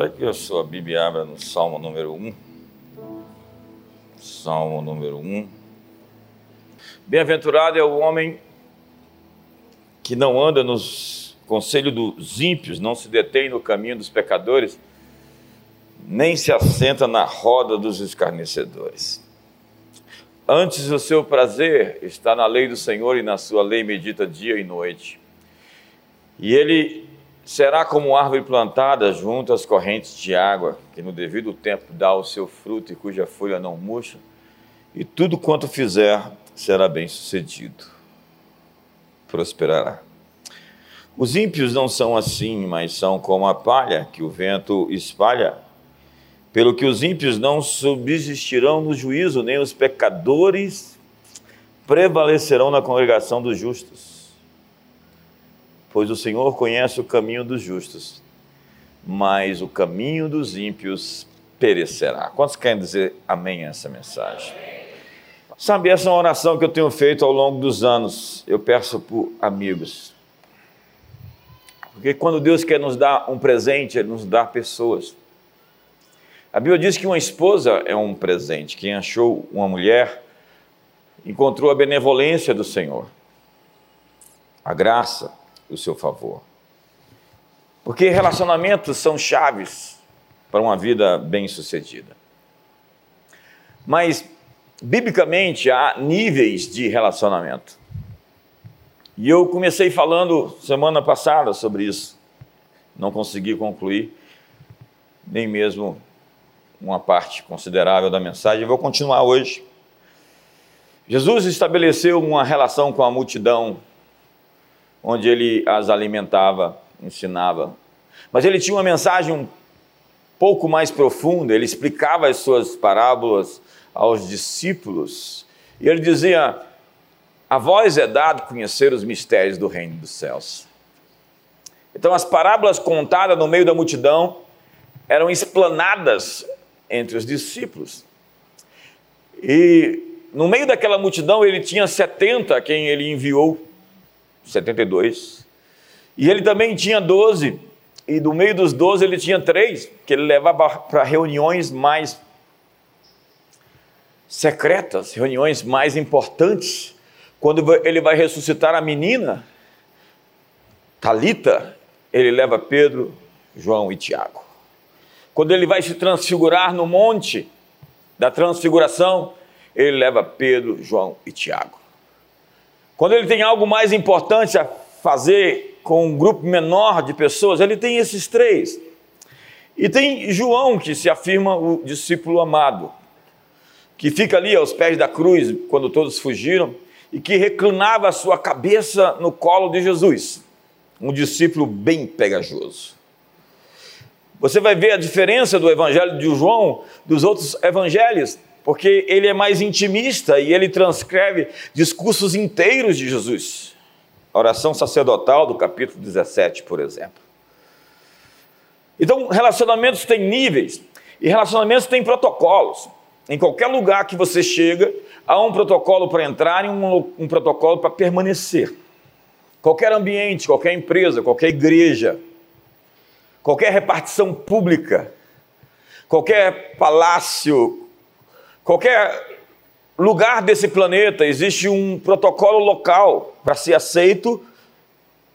Espero que a sua Bíblia abra no Salmo número 1. Salmo número 1. Bem-aventurado é o homem que não anda nos conselhos dos ímpios, não se detém no caminho dos pecadores, nem se assenta na roda dos escarnecedores. Antes o seu prazer está na lei do Senhor e na sua lei medita dia e noite. E ele será como árvore plantada junto às correntes de água, que no devido tempo dá o seu fruto e cuja folha não murcha, e tudo quanto fizer será bem sucedido, prosperará. Os ímpios não são assim, mas são como a palha que o vento espalha. Pelo que os ímpios não subsistirão no juízo, nem os pecadores prevalecerão na congregação dos justos pois o Senhor conhece o caminho dos justos, mas o caminho dos ímpios perecerá. Quantos querem dizer amém a essa mensagem? Sabe, essa é uma oração que eu tenho feito ao longo dos anos. Eu peço por amigos. Porque quando Deus quer nos dar um presente, Ele nos dá pessoas. A Bíblia diz que uma esposa é um presente. Quem achou uma mulher encontrou a benevolência do Senhor, a graça, o seu favor. Porque relacionamentos são chaves para uma vida bem-sucedida. Mas, biblicamente, há níveis de relacionamento. E eu comecei falando semana passada sobre isso. Não consegui concluir, nem mesmo uma parte considerável da mensagem. Vou continuar hoje. Jesus estabeleceu uma relação com a multidão onde ele as alimentava, ensinava. Mas ele tinha uma mensagem um pouco mais profunda, ele explicava as suas parábolas aos discípulos, e ele dizia: A vós é dado conhecer os mistérios do reino dos céus. Então, as parábolas contadas no meio da multidão eram explanadas entre os discípulos. E no meio daquela multidão ele tinha 70 a quem ele enviou 72. E ele também tinha 12, e do meio dos 12 ele tinha três, que ele levava para reuniões mais secretas, reuniões mais importantes. Quando ele vai ressuscitar a menina, Talita, ele leva Pedro, João e Tiago. Quando ele vai se transfigurar no monte da transfiguração, ele leva Pedro, João e Tiago. Quando ele tem algo mais importante a fazer com um grupo menor de pessoas, ele tem esses três. E tem João, que se afirma o discípulo amado, que fica ali aos pés da cruz quando todos fugiram e que reclinava a sua cabeça no colo de Jesus. Um discípulo bem pegajoso. Você vai ver a diferença do evangelho de João dos outros evangelhos porque ele é mais intimista e ele transcreve discursos inteiros de Jesus. A oração sacerdotal do capítulo 17, por exemplo. Então, relacionamentos têm níveis e relacionamentos têm protocolos. Em qualquer lugar que você chega, há um protocolo para entrar e um, um protocolo para permanecer. Qualquer ambiente, qualquer empresa, qualquer igreja, qualquer repartição pública, qualquer palácio, Qualquer lugar desse planeta existe um protocolo local para ser aceito,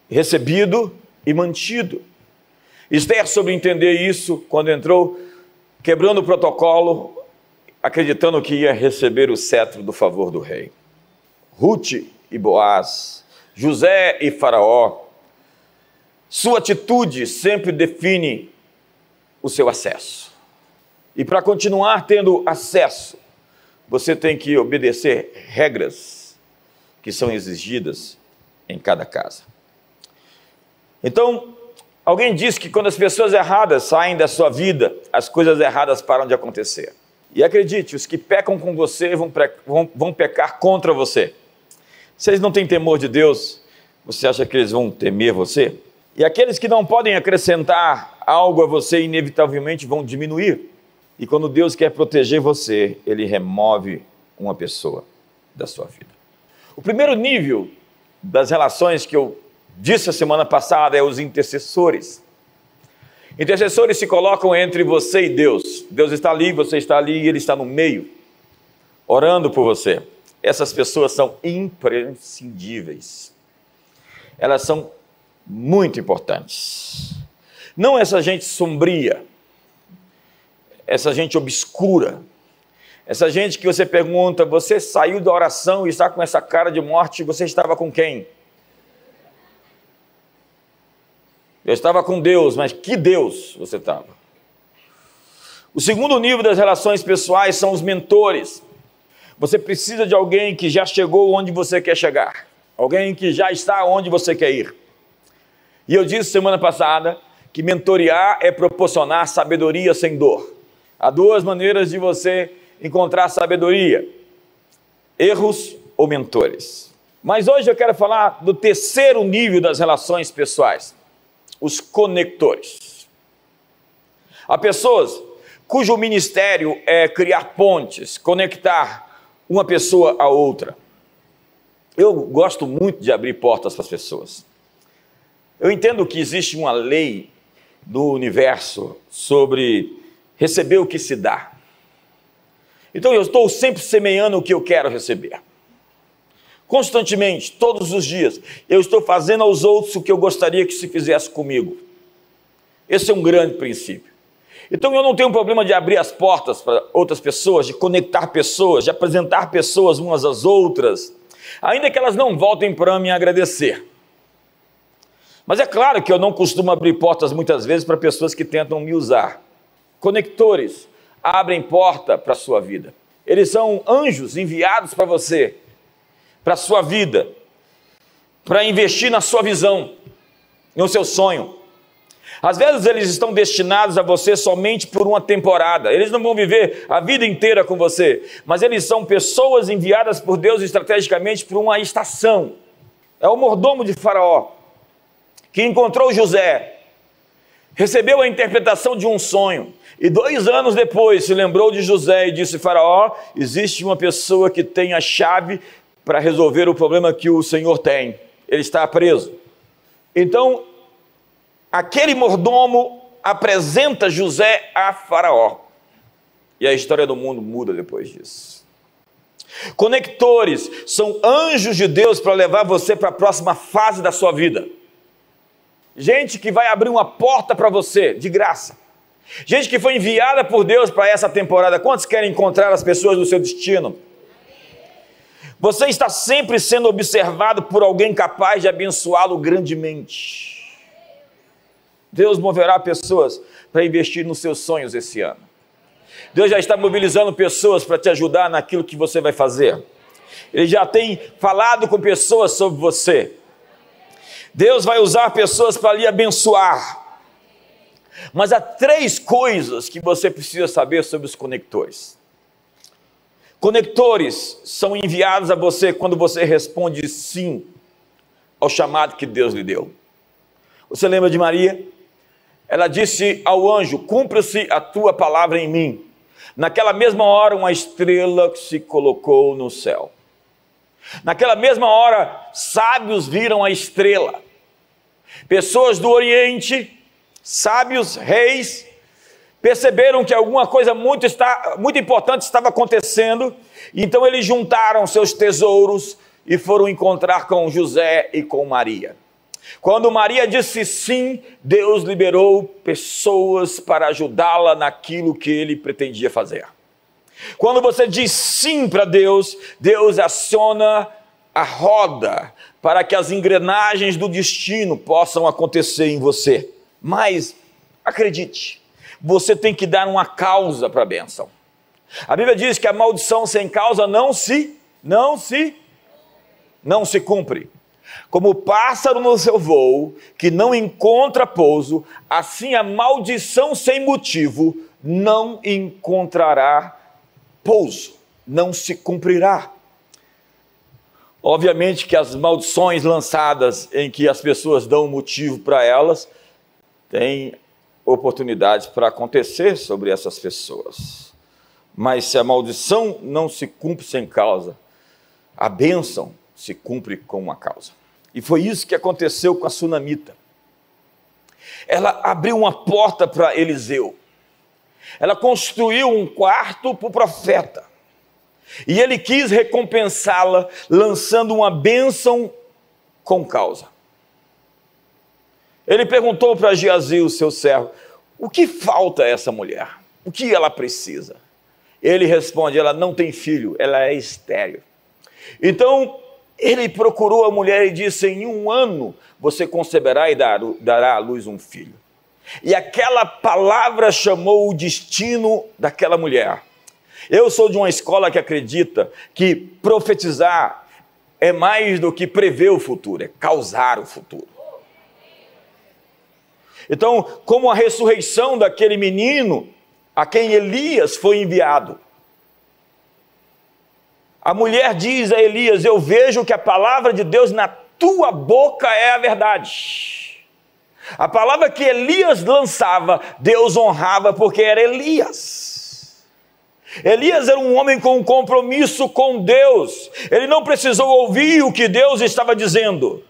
recebido e mantido. Esther soube entender isso quando entrou, quebrando o protocolo, acreditando que ia receber o cetro do favor do rei. Ruth e Boaz, José e Faraó, sua atitude sempre define o seu acesso. E para continuar tendo acesso, você tem que obedecer regras que são exigidas em cada casa. Então, alguém disse que quando as pessoas erradas saem da sua vida, as coisas erradas param de acontecer. E acredite, os que pecam com você vão, vão, vão pecar contra você. Eles não têm temor de Deus, você acha que eles vão temer você? E aqueles que não podem acrescentar algo a você, inevitavelmente vão diminuir. E quando Deus quer proteger você, ele remove uma pessoa da sua vida. O primeiro nível das relações que eu disse a semana passada é os intercessores. Intercessores se colocam entre você e Deus. Deus está ali, você está ali e Ele está no meio, orando por você. Essas pessoas são imprescindíveis. Elas são muito importantes. Não essa gente sombria, essa gente obscura, essa gente que você pergunta, você saiu da oração e está com essa cara de morte, você estava com quem? Eu estava com Deus, mas que Deus você estava? O segundo nível das relações pessoais são os mentores. Você precisa de alguém que já chegou onde você quer chegar, alguém que já está onde você quer ir. E eu disse semana passada que mentorear é proporcionar sabedoria sem dor. Há duas maneiras de você encontrar sabedoria: erros ou mentores. Mas hoje eu quero falar do terceiro nível das relações pessoais os conectores. Há pessoas cujo ministério é criar pontes, conectar uma pessoa a outra. Eu gosto muito de abrir portas para as pessoas. Eu entendo que existe uma lei do universo sobre receber o que se dá. Então eu estou sempre semeando o que eu quero receber. Constantemente, todos os dias, eu estou fazendo aos outros o que eu gostaria que se fizesse comigo. Esse é um grande princípio. Então eu não tenho problema de abrir as portas para outras pessoas, de conectar pessoas, de apresentar pessoas umas às outras, ainda que elas não voltem para me agradecer. Mas é claro que eu não costumo abrir portas muitas vezes para pessoas que tentam me usar. Conectores abrem porta para a sua vida. Eles são anjos enviados para você para a sua vida, para investir na sua visão, no seu sonho. Às vezes eles estão destinados a você somente por uma temporada, eles não vão viver a vida inteira com você, mas eles são pessoas enviadas por Deus estrategicamente por uma estação. É o mordomo de Faraó que encontrou José, recebeu a interpretação de um sonho, e dois anos depois se lembrou de José e disse: Faraó, existe uma pessoa que tem a chave para resolver o problema que o Senhor tem. Ele está preso. Então, aquele mordomo apresenta José a Faraó. E a história do mundo muda depois disso. Conectores são anjos de Deus para levar você para a próxima fase da sua vida. Gente que vai abrir uma porta para você, de graça. Gente que foi enviada por Deus para essa temporada. Quantos querem encontrar as pessoas do seu destino? Você está sempre sendo observado por alguém capaz de abençoá-lo grandemente. Deus moverá pessoas para investir nos seus sonhos esse ano. Deus já está mobilizando pessoas para te ajudar naquilo que você vai fazer. Ele já tem falado com pessoas sobre você. Deus vai usar pessoas para lhe abençoar. Mas há três coisas que você precisa saber sobre os conectores. Conectores são enviados a você quando você responde sim ao chamado que Deus lhe deu. Você lembra de Maria? Ela disse ao anjo: Cumpra-se a tua palavra em mim. Naquela mesma hora, uma estrela se colocou no céu. Naquela mesma hora, sábios viram a estrela. Pessoas do Oriente, sábios, reis, perceberam que alguma coisa muito, está, muito importante estava acontecendo, então eles juntaram seus tesouros e foram encontrar com José e com Maria. Quando Maria disse sim, Deus liberou pessoas para ajudá-la naquilo que ele pretendia fazer. Quando você diz sim para Deus, Deus aciona a roda para que as engrenagens do destino possam acontecer em você. Mas acredite, você tem que dar uma causa para a bênção. A Bíblia diz que a maldição sem causa não se, não se, não se cumpre. Como o pássaro no seu voo, que não encontra pouso, assim a maldição sem motivo não encontrará pouso, não se cumprirá. Obviamente que as maldições lançadas em que as pessoas dão motivo para elas, têm oportunidades para acontecer sobre essas pessoas. Mas se a maldição não se cumpre sem causa, a bênção se cumpre com uma causa. E foi isso que aconteceu com a sunamita. ela abriu uma porta para Eliseu. Ela construiu um quarto para o profeta. E ele quis recompensá-la, lançando uma bênção com causa. Ele perguntou para Geazil, seu servo, o que falta a essa mulher? O que ela precisa? Ele responde: ela não tem filho, ela é estéreo. Então ele procurou a mulher e disse: em um ano você conceberá e dará à luz um filho. E aquela palavra chamou o destino daquela mulher. Eu sou de uma escola que acredita que profetizar é mais do que prever o futuro, é causar o futuro. Então, como a ressurreição daquele menino a quem Elias foi enviado. A mulher diz a Elias: Eu vejo que a palavra de Deus na tua boca é a verdade. A palavra que Elias lançava, Deus honrava porque era Elias. Elias era um homem com um compromisso com Deus, ele não precisou ouvir o que Deus estava dizendo.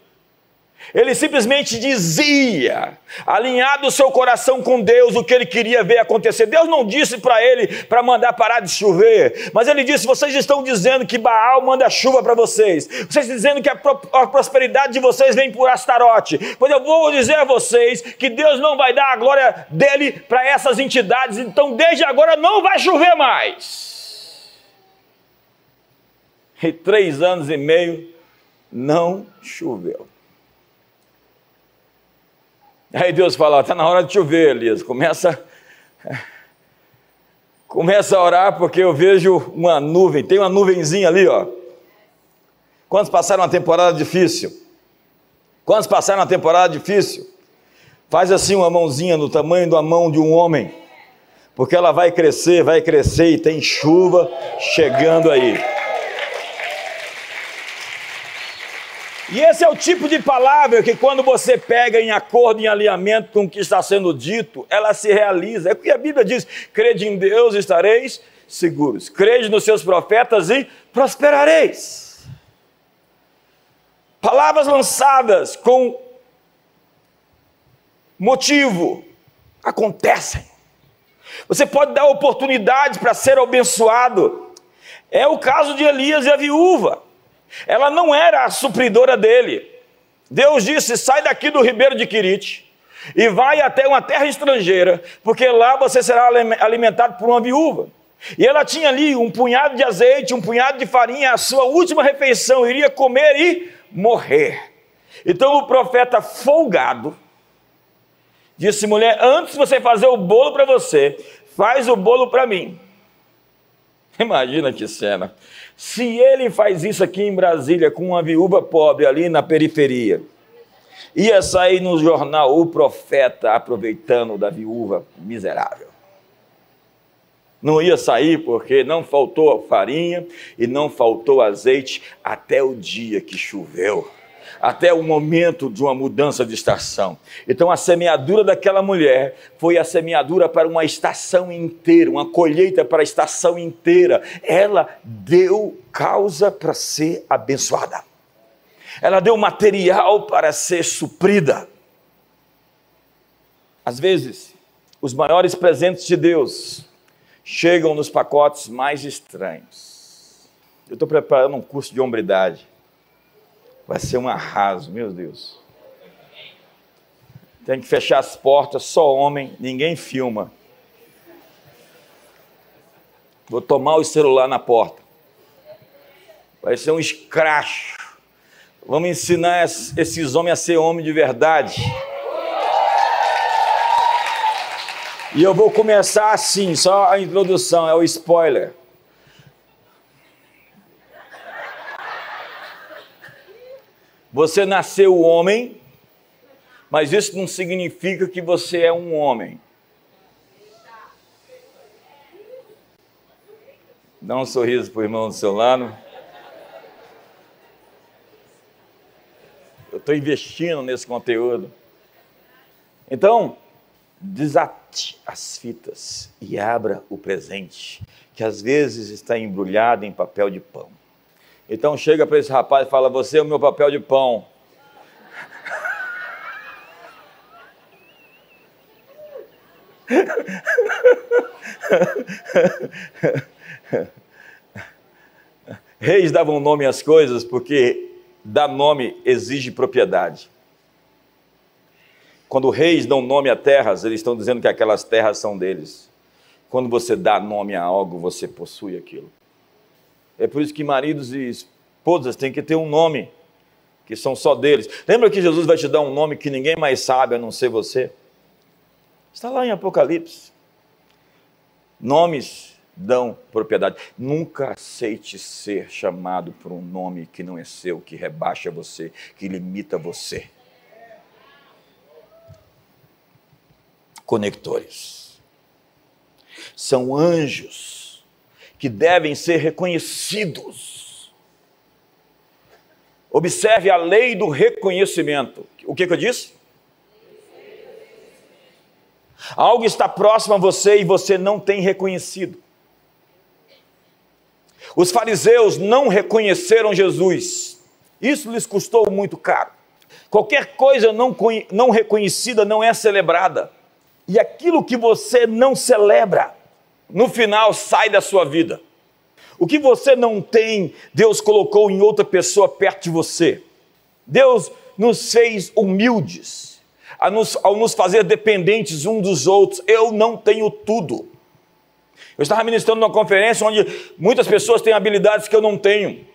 Ele simplesmente dizia, alinhado o seu coração com Deus, o que ele queria ver acontecer. Deus não disse para ele para mandar parar de chover, mas ele disse: Vocês estão dizendo que Baal manda chuva para vocês, vocês estão dizendo que a, pro, a, prosperidade de vocês vem por Astarote. Pois eu vou dizer a vocês que Deus não vai dar a glória dele para essas entidades, então desde agora não vai chover mais. E três anos e meio não choveu. Aí Deus fala: está na hora de chover, Elias. Começa, começa a orar, porque eu vejo uma nuvem. Tem uma nuvenzinha ali, ó. Quantos passaram uma temporada difícil? Quantos passaram uma temporada difícil? Faz assim uma mãozinha no tamanho da mão de um homem, porque ela vai crescer, vai crescer e tem chuva chegando aí. E esse é o tipo de palavra que, quando você pega em acordo, em alinhamento com o que está sendo dito, ela se realiza. É o que a Bíblia diz: crede em Deus, estareis seguros. Crede nos seus profetas e prosperareis. Palavras lançadas com motivo acontecem. Você pode dar oportunidade para ser abençoado. É o caso de Elias e a viúva. Ela não era a supridora dele. Deus disse: sai daqui do ribeiro de Quirite e vai até uma terra estrangeira, porque lá você será alimentado por uma viúva. E ela tinha ali um punhado de azeite, um punhado de farinha, a sua última refeição, iria comer e morrer. Então o profeta folgado disse: mulher, antes de você fazer o bolo para você, faz o bolo para mim. Imagina que cena. Se ele faz isso aqui em Brasília com uma viúva pobre ali na periferia, ia sair no jornal o profeta aproveitando da viúva miserável. Não ia sair porque não faltou farinha e não faltou azeite até o dia que choveu até o momento de uma mudança de estação. Então a semeadura daquela mulher foi a semeadura para uma estação inteira, uma colheita para a estação inteira. Ela deu causa para ser abençoada. Ela deu material para ser suprida. Às vezes, os maiores presentes de Deus chegam nos pacotes mais estranhos. Eu estou preparando um curso de hombridade. Vai ser um arraso, meu Deus. Tem que fechar as portas, só homem, ninguém filma. Vou tomar o celular na porta. Vai ser um escracho. Vamos ensinar esses homens a ser homem de verdade. E eu vou começar assim, só a introdução, é o spoiler. Você nasceu homem, mas isso não significa que você é um homem. Dá um sorriso para o irmão do seu lado. Eu estou investindo nesse conteúdo. Então, desate as fitas e abra o presente, que às vezes está embrulhado em papel de pão. Então chega para esse rapaz e fala: Você é o meu papel de pão. Reis davam nome às coisas porque dar nome exige propriedade. Quando reis dão nome a terras, eles estão dizendo que aquelas terras são deles. Quando você dá nome a algo, você possui aquilo. É por isso que maridos e esposas têm que ter um nome que são só deles. Lembra que Jesus vai te dar um nome que ninguém mais sabe a não ser você? Está lá em Apocalipse. Nomes dão propriedade. Nunca aceite ser chamado por um nome que não é seu, que rebaixa você, que limita você. Conectores. São anjos que devem ser reconhecidos. Observe a lei do reconhecimento. O que, que eu disse? Algo está próximo a você e você não tem reconhecido. Os fariseus não reconheceram Jesus. Isso lhes custou muito caro. Qualquer coisa não, não reconhecida não é celebrada. E aquilo que você não celebra, no final sai da sua vida. O que você não tem, Deus colocou em outra pessoa perto de você. Deus nos fez humildes, nos, ao nos fazer dependentes uns dos outros. Eu não tenho tudo. Eu estava ministrando numa conferência onde muitas pessoas têm habilidades que eu não tenho.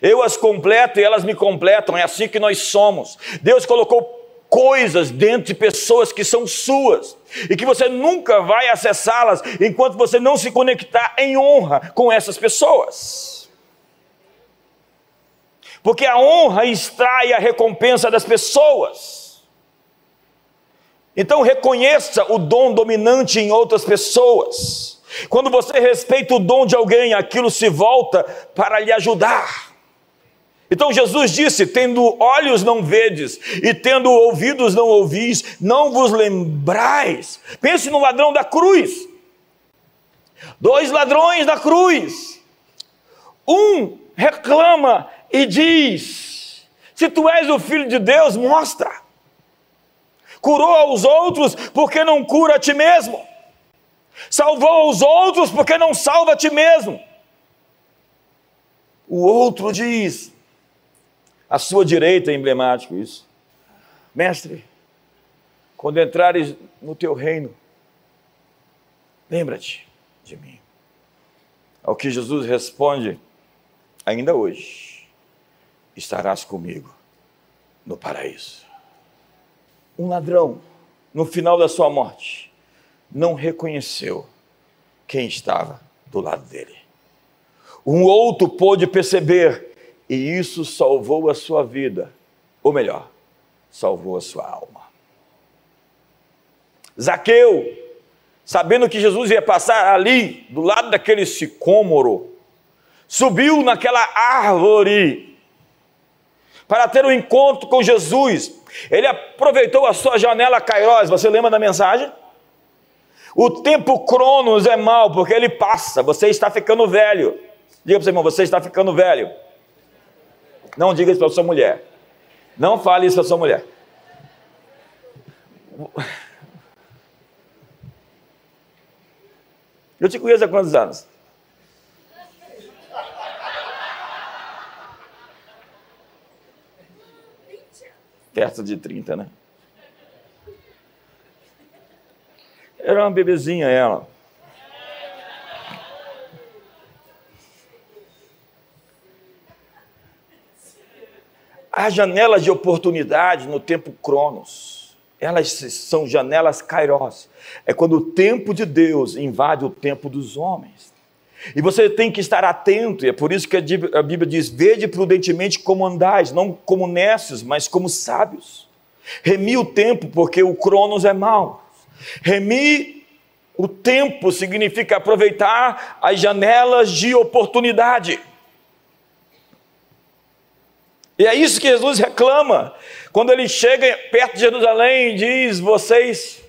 Eu as completo e elas me completam, é assim que nós somos. Deus colocou coisas dentro de pessoas que são suas e que você nunca vai acessá-las enquanto você não se conectar em honra com essas pessoas. Porque a honra extrai a recompensa das pessoas. Então reconheça o dom dominante em outras pessoas. Quando você respeita o dom de alguém, aquilo se volta para lhe ajudar. Então Jesus disse: Tendo olhos não vedes, e tendo ouvidos não ouvis, não vos lembrais. Pense no ladrão da cruz. Dois ladrões da cruz. Um reclama e diz: Se tu és o filho de Deus, mostra. Curou aos outros, porque não cura a ti mesmo? Salvou os outros porque não salva a ti mesmo. O outro diz, à sua direita é emblemático isso. Mestre, quando entrares no teu reino, lembra-te de mim. Ao que Jesus responde, ainda hoje estarás comigo no paraíso. Um ladrão, no final da sua morte, não reconheceu quem estava do lado dele. Um outro pôde perceber e isso salvou a sua vida, ou melhor, salvou a sua alma. Zaqueu, sabendo que Jesus ia passar ali, do lado daquele sicômoro, subiu naquela árvore para ter um encontro com Jesus. Ele aproveitou a sua janela Kairos. Você lembra da mensagem? O tempo cronos é mal, porque ele passa, você está ficando velho. Diga para seu irmão, você está ficando velho. Não diga isso para sua mulher. Não fale isso para sua mulher. Eu te conheço há quantos anos? Perto de 30, né? Era uma bebezinha ela. Há janelas de oportunidade no tempo Cronos. Elas são janelas kairos. É quando o tempo de Deus invade o tempo dos homens. E você tem que estar atento, e é por isso que a Bíblia diz: vede prudentemente como andais, não como nécios, mas como sábios. Remi o tempo, porque o Cronos é mau. Remir o tempo significa aproveitar as janelas de oportunidade. E é isso que Jesus reclama. Quando ele chega perto de Jerusalém e diz: Vocês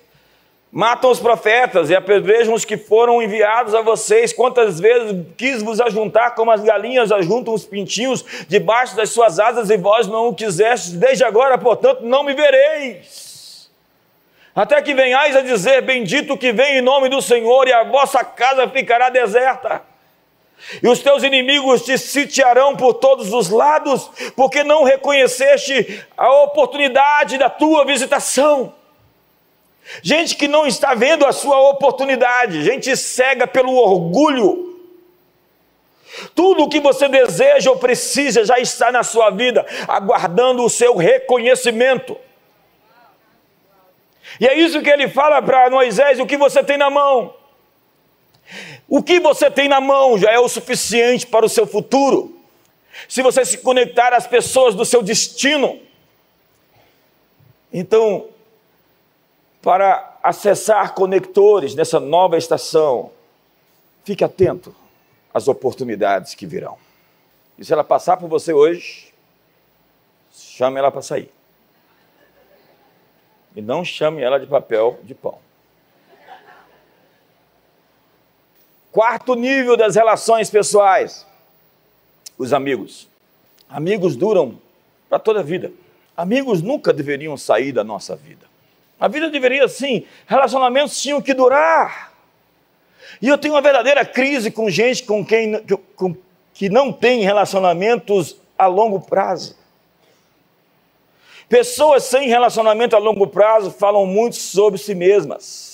matam os profetas e apedrejam os que foram enviados a vocês. Quantas vezes quis vos ajuntar como as galinhas ajuntam os pintinhos debaixo das suas asas e vós não o quisestes? Desde agora, portanto, não me vereis. Até que venhais a dizer: Bendito que vem em nome do Senhor, e a vossa casa ficará deserta. E os teus inimigos te sitiarão por todos os lados, porque não reconheceste a oportunidade da tua visitação. Gente que não está vendo a sua oportunidade, gente cega pelo orgulho. Tudo o que você deseja ou precisa já está na sua vida, aguardando o seu reconhecimento. E é isso que ele fala para Moisés: o que você tem na mão. O que você tem na mão já é o suficiente para o seu futuro. Se você se conectar às pessoas do seu destino. Então, para acessar conectores nessa nova estação, fique atento às oportunidades que virão. E se ela passar por você hoje, chame ela para sair. E não chame ela de papel de pão. Quarto nível das relações pessoais: os amigos. Amigos duram para toda a vida. Amigos nunca deveriam sair da nossa vida. A vida deveria, sim, relacionamentos tinham que durar. E eu tenho uma verdadeira crise com gente com quem com, que não tem relacionamentos a longo prazo. Pessoas sem relacionamento a longo prazo falam muito sobre si mesmas.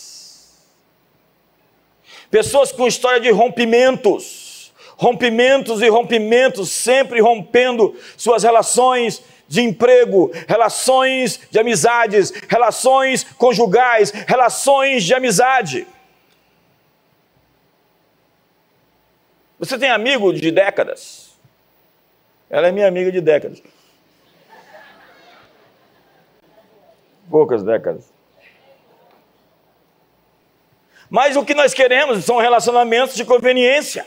Pessoas com história de rompimentos, rompimentos e rompimentos, sempre rompendo suas relações de emprego, relações de amizades, relações conjugais, relações de amizade. Você tem amigo de décadas? Ela é minha amiga de décadas. Poucas décadas. Mas o que nós queremos são relacionamentos de conveniência.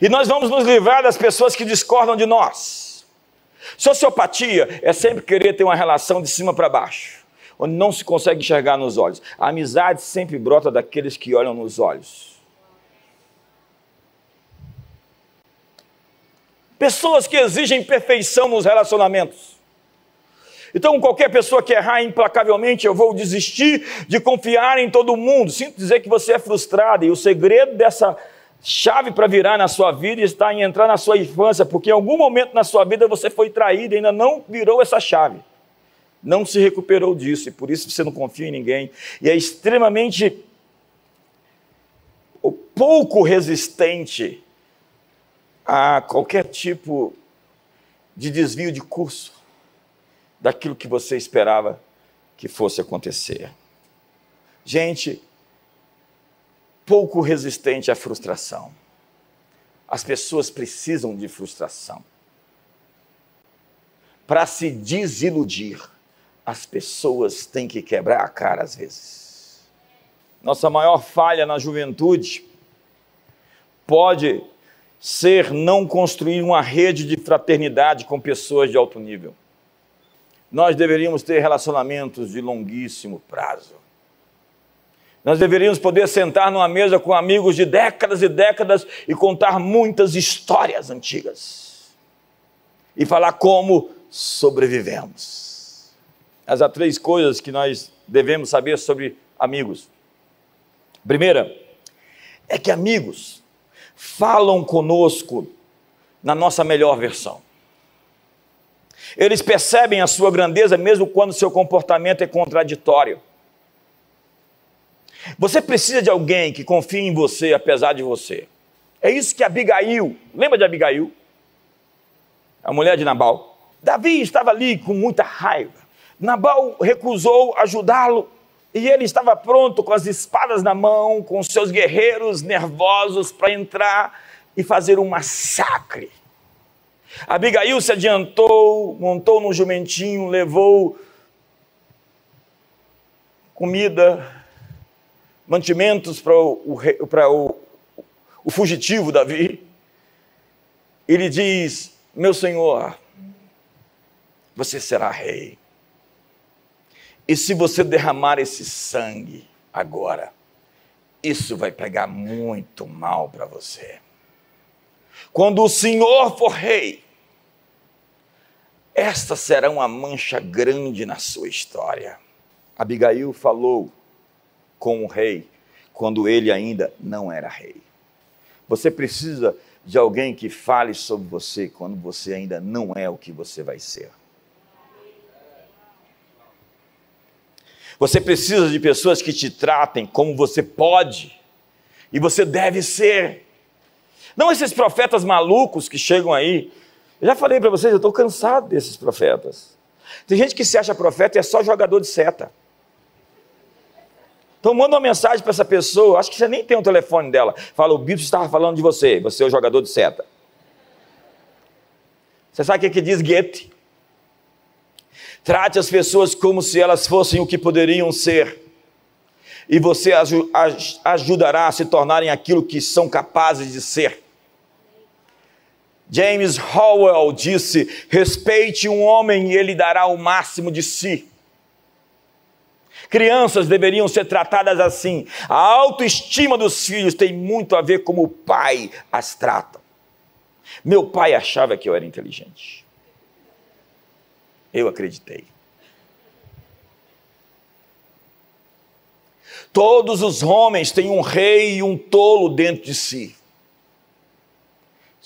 E nós vamos nos livrar das pessoas que discordam de nós. Sociopatia é sempre querer ter uma relação de cima para baixo, onde não se consegue enxergar nos olhos. A amizade sempre brota daqueles que olham nos olhos. Pessoas que exigem perfeição nos relacionamentos. Então, qualquer pessoa que errar implacavelmente, eu vou desistir de confiar em todo mundo. Sinto dizer que você é frustrado, e o segredo dessa chave para virar na sua vida está em entrar na sua infância, porque em algum momento na sua vida você foi traído e ainda não virou essa chave. Não se recuperou disso e por isso você não confia em ninguém. E é extremamente pouco resistente a qualquer tipo de desvio de curso daquilo que você esperava que fosse acontecer. Gente, pouco resistente à frustração. As pessoas precisam de frustração. Para se desiludir, as pessoas têm que quebrar a cara às vezes. Nossa maior falha na juventude pode ser não construir uma rede de fraternidade com pessoas de alto nível. Nós deveríamos ter relacionamentos de longuíssimo prazo nós deveríamos poder sentar numa mesa com amigos de décadas e décadas e contar muitas histórias antigas e falar como sobrevivemos. Mas há três coisas que nós devemos saber sobre amigos. Primeira, é que amigos falam conosco na nossa melhor versão. Eles percebem a sua grandeza mesmo quando seu comportamento é contraditório. Você precisa de alguém que confie em você apesar de você. É isso que Abigail, lembra de Abigail? A mulher de Nabal. Davi estava ali com muita raiva. Nabal recusou ajudá-lo e ele estava pronto com as espadas na mão, com seus guerreiros nervosos para entrar e fazer um massacre. Abigail se adiantou, montou no jumentinho, levou comida, mantimentos para o, o, o fugitivo Davi. Ele diz: Meu senhor, você será rei. E se você derramar esse sangue agora, isso vai pegar muito mal para você. Quando o Senhor for rei, esta será uma mancha grande na sua história. Abigail falou com o rei quando ele ainda não era rei. Você precisa de alguém que fale sobre você quando você ainda não é o que você vai ser. Você precisa de pessoas que te tratem como você pode e você deve ser. Não esses profetas malucos que chegam aí. Eu já falei para vocês, eu estou cansado desses profetas. Tem gente que se acha profeta e é só jogador de seta. Então manda uma mensagem para essa pessoa, acho que você nem tem o telefone dela. Fala, o bispo estava falando de você, você é o jogador de seta. Você sabe o que, que diz Goethe? Trate as pessoas como se elas fossem o que poderiam ser. E você ajudará a se tornarem aquilo que são capazes de ser. James Howell disse: respeite um homem e ele dará o máximo de si. Crianças deveriam ser tratadas assim. A autoestima dos filhos tem muito a ver como o pai as trata. Meu pai achava que eu era inteligente. Eu acreditei. Todos os homens têm um rei e um tolo dentro de si.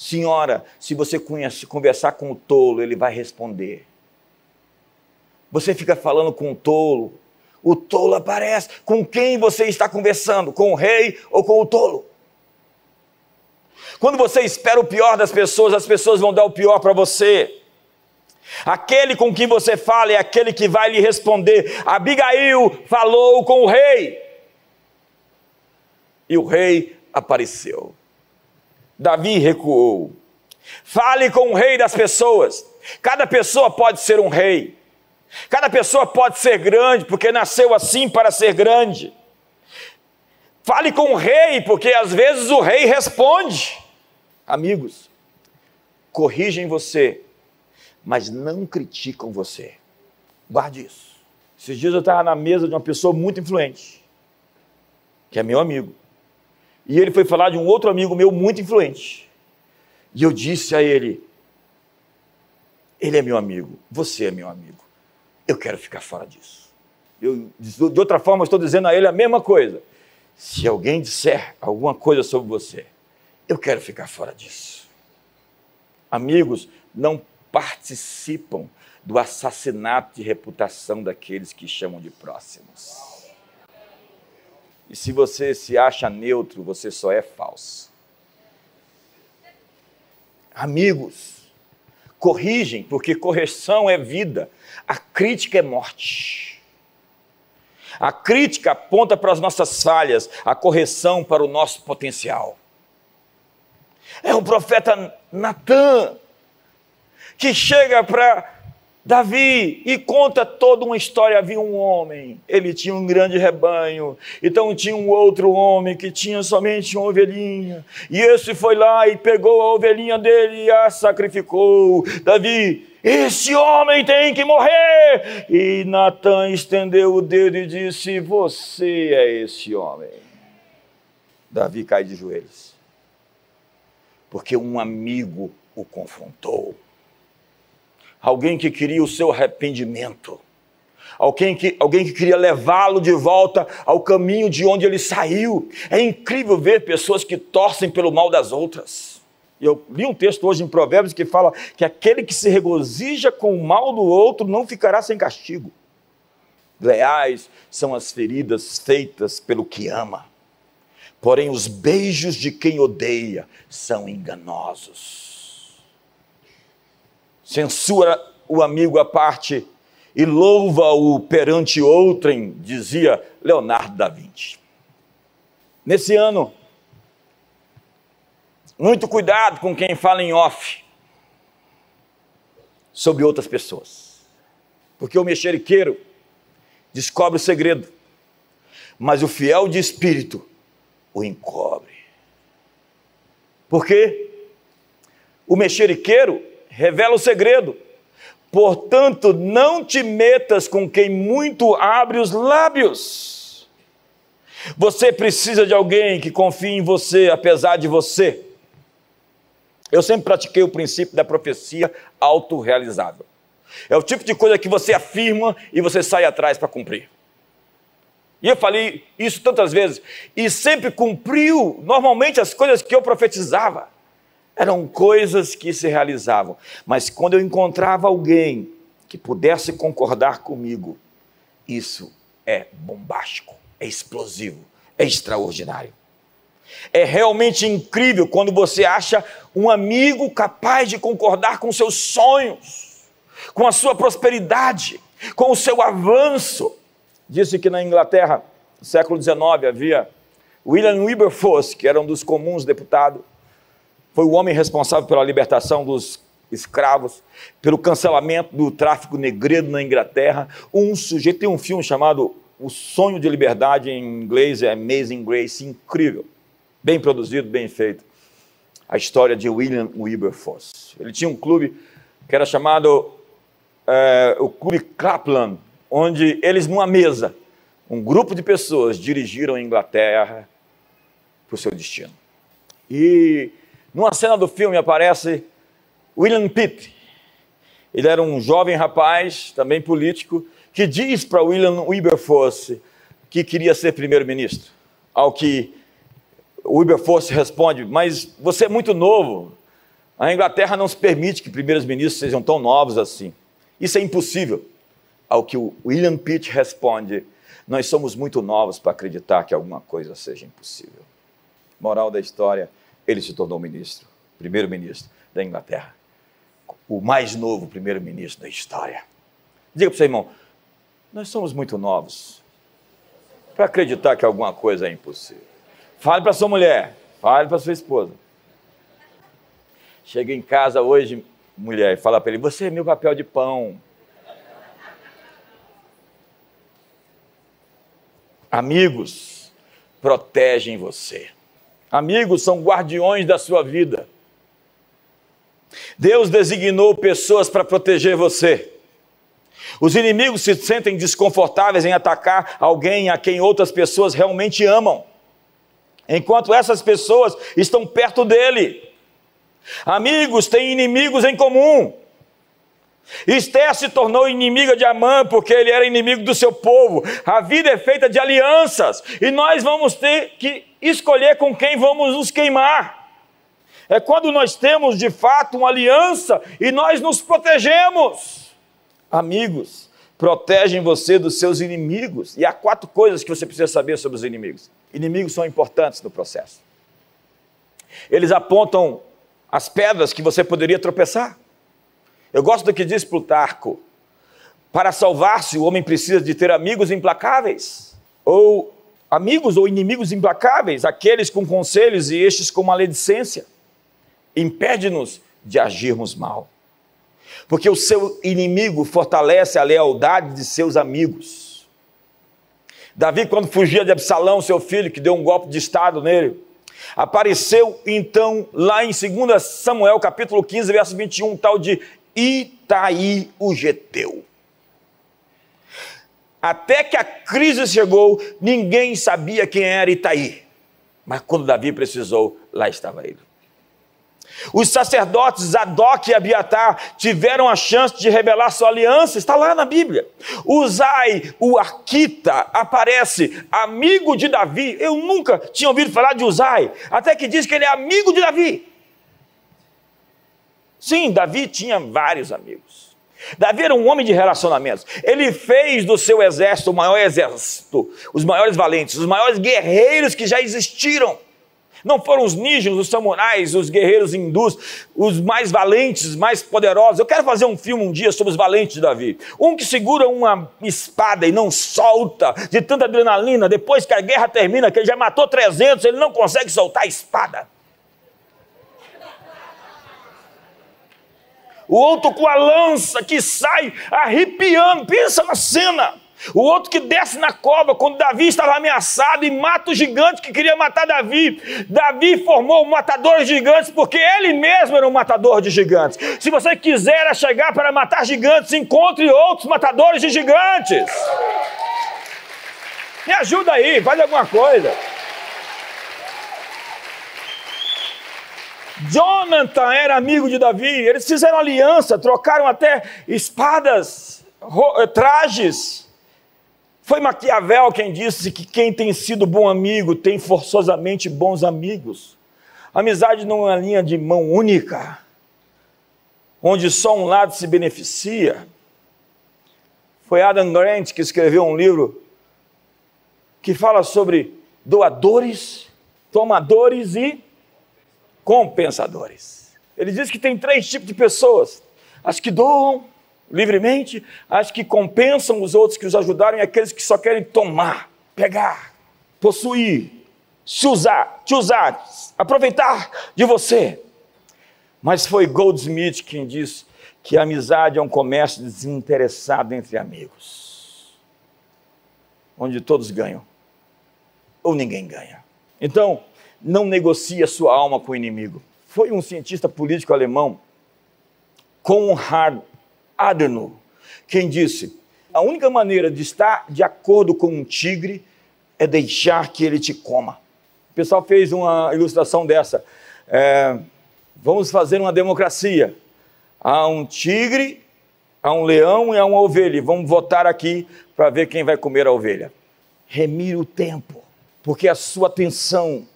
Senhora, se você conhece, conversar com o tolo, ele vai responder. Você fica falando com o tolo, o tolo aparece. Com quem você está conversando? Com o rei ou com o tolo? Quando você espera o pior das pessoas, as pessoas vão dar o pior para você. Aquele com quem você fala é aquele que vai lhe responder. Abigail falou com o rei. E o rei apareceu. Davi recuou. Fale com o rei das pessoas. Cada pessoa pode ser um rei. Cada pessoa pode ser grande, porque nasceu assim para ser grande. Fale com o rei, porque às vezes o rei responde. Amigos, corrigem você, mas não criticam você. Guarde isso. Esses dias eu estava na mesa de uma pessoa muito influente, que é meu amigo. E ele foi falar de um outro amigo meu muito influente. E eu disse a ele: Ele é meu amigo, você é meu amigo eu quero ficar fora disso. Eu, de outra forma, estou dizendo a ele a mesma coisa. Se alguém disser alguma coisa sobre você, eu quero ficar fora disso. Amigos, não participam do assassinato de reputação daqueles que chamam de próximos. E se você se acha neutro, você só é falso. Amigos, corrigem, porque correção é vida, a crítica é morte. A crítica aponta para as nossas falhas, a correção para o nosso potencial. É o profeta Natan que chega para Davi, e conta toda uma história. Havia um homem, ele tinha um grande rebanho, então tinha um outro homem que tinha somente uma ovelhinha, e esse foi lá e pegou a ovelhinha dele e a sacrificou. Davi, esse homem tem que morrer! E Natan estendeu o dedo e disse: Você é esse homem. Davi cai de joelhos, porque um amigo o confrontou alguém que queria o seu arrependimento, alguém que, alguém que queria levá-lo de volta ao caminho de onde ele saiu. É incrível ver pessoas que torcem pelo mal das outras. Eu li um texto hoje em Provérbios que fala que aquele que se regozija com o mal do outro não ficará sem castigo. Leais são as feridas feitas pelo que ama, porém os beijos de quem odeia são enganosos censura o amigo à parte e louva-o perante outrem, dizia Leonardo da Vinci. Nesse ano, muito cuidado com quem fala em off sobre outras pessoas, porque o mexeriqueiro descobre o segredo, mas o fiel de espírito o encobre. Porque o mexeriqueiro revela o segredo. Portanto, não te metas com quem muito abre os lábios. Você precisa de alguém que confie em você, apesar de você. Eu sempre pratiquei o princípio da profecia autorrealizável. É o tipo de coisa que você afirma e você sai atrás para cumprir. E eu falei isso tantas vezes. E sempre cumpriu, normalmente, as coisas que eu profetizava. Eram coisas que se realizavam. Mas quando eu encontrava alguém que pudesse concordar comigo, isso é bombástico, é explosivo, é extraordinário. É realmente incrível quando você acha um amigo capaz de concordar com seus sonhos, com a sua prosperidade, com o seu avanço. Disse que na Inglaterra, no século XIX, havia William Wilberforce, que era um dos comuns deputados, foi o homem responsável pela libertação dos escravos, pelo cancelamento do tráfico negreiro na Inglaterra. Um sujeito tem um filme chamado O Sonho de Liberdade, em inglês é Amazing Grace, incrível, bem produzido, bem feito. A história de William Wilberforce. Ele tinha um clube que era chamado é, o Clube Kaplan, onde eles, numa mesa, um grupo de pessoas dirigiram a Inglaterra para o seu destino. E numa cena do filme aparece William Pitt. Ele era um jovem rapaz, também político, que diz para William Wilberforce que queria ser primeiro-ministro. Ao que Wilberforce responde: Mas você é muito novo. A Inglaterra não se permite que primeiros ministros sejam tão novos assim. Isso é impossível. Ao que William Pitt responde: Nós somos muito novos para acreditar que alguma coisa seja impossível. Moral da história: ele se tornou ministro, primeiro-ministro da Inglaterra. O mais novo primeiro-ministro da história. Diga para o seu irmão: Nós somos muito novos para acreditar que alguma coisa é impossível. Fale para sua mulher, fale para sua esposa. Chega em casa hoje, mulher, e fala para ele: Você é meu papel de pão. Amigos protegem você. Amigos são guardiões da sua vida. Deus designou pessoas para proteger você. Os inimigos se sentem desconfortáveis em atacar alguém a quem outras pessoas realmente amam, enquanto essas pessoas estão perto dele. Amigos têm inimigos em comum. Esther se tornou inimiga de Amã porque ele era inimigo do seu povo. A vida é feita de alianças e nós vamos ter que escolher com quem vamos nos queimar. É quando nós temos de fato uma aliança e nós nos protegemos. Amigos, protegem você dos seus inimigos. E há quatro coisas que você precisa saber sobre os inimigos. Inimigos são importantes no processo. Eles apontam as pedras que você poderia tropeçar. Eu gosto do que diz Plutarco. Para salvar-se, o homem precisa de ter amigos implacáveis, ou amigos ou inimigos implacáveis, aqueles com conselhos e estes com maledicência. Impede-nos de agirmos mal. Porque o seu inimigo fortalece a lealdade de seus amigos. Davi, quando fugia de Absalão, seu filho, que deu um golpe de estado nele, apareceu então lá em 2 Samuel, capítulo 15, verso 21, tal de Itaí o Geteu. Até que a crise chegou, ninguém sabia quem era Itaí. Mas quando Davi precisou, lá estava ele. Os sacerdotes Zadok e Abiatar tiveram a chance de revelar sua aliança, está lá na Bíblia. Uzai, o Arquita, aparece amigo de Davi. Eu nunca tinha ouvido falar de Uzai, até que diz que ele é amigo de Davi. Sim, Davi tinha vários amigos. Davi era um homem de relacionamentos. Ele fez do seu exército o maior exército, os maiores valentes, os maiores guerreiros que já existiram. Não foram os ninjas, os samurais, os guerreiros hindus, os mais valentes, mais poderosos. Eu quero fazer um filme um dia sobre os valentes de Davi. Um que segura uma espada e não solta, de tanta adrenalina, depois que a guerra termina, que ele já matou 300, ele não consegue soltar a espada. O outro com a lança que sai arrepiando. Pensa na cena. O outro que desce na cova quando Davi estava ameaçado e mata o gigante que queria matar Davi. Davi formou um matador de gigantes porque ele mesmo era um matador de gigantes. Se você quiser chegar para matar gigantes, encontre outros matadores de gigantes. Me ajuda aí, faz alguma coisa. Jonathan era amigo de Davi, eles fizeram aliança, trocaram até espadas, eh, trajes, Foi Maquiavel quem disse que quem tem sido bom amigo tem forçosamente bons amigos. Amizade não é uma linha de mão única, onde só um lado se beneficia. Foi Adam Grant que escreveu um livro que fala sobre doadores, tomadores e compensadores. Ele diz que tem três tipos de pessoas: as que doam livremente, as que compensam os outros que os ajudaram e aqueles que só querem tomar, pegar, possuir, se usar, te usar, aproveitar de você. Mas foi Goldsmith quem disse que a amizade é um comércio desinteressado entre amigos, onde todos ganham ou ninguém ganha. Então, não negocie a sua alma com o inimigo. Foi um cientista político alemão, Konrad Adenauer, quem disse: a única maneira de estar de acordo com um tigre é deixar que ele te coma. O pessoal fez uma ilustração dessa. É, vamos fazer uma democracia. Há um tigre, há um leão e há uma ovelha. Vamos votar aqui para ver quem vai comer a ovelha. Remire o tempo, porque a sua atenção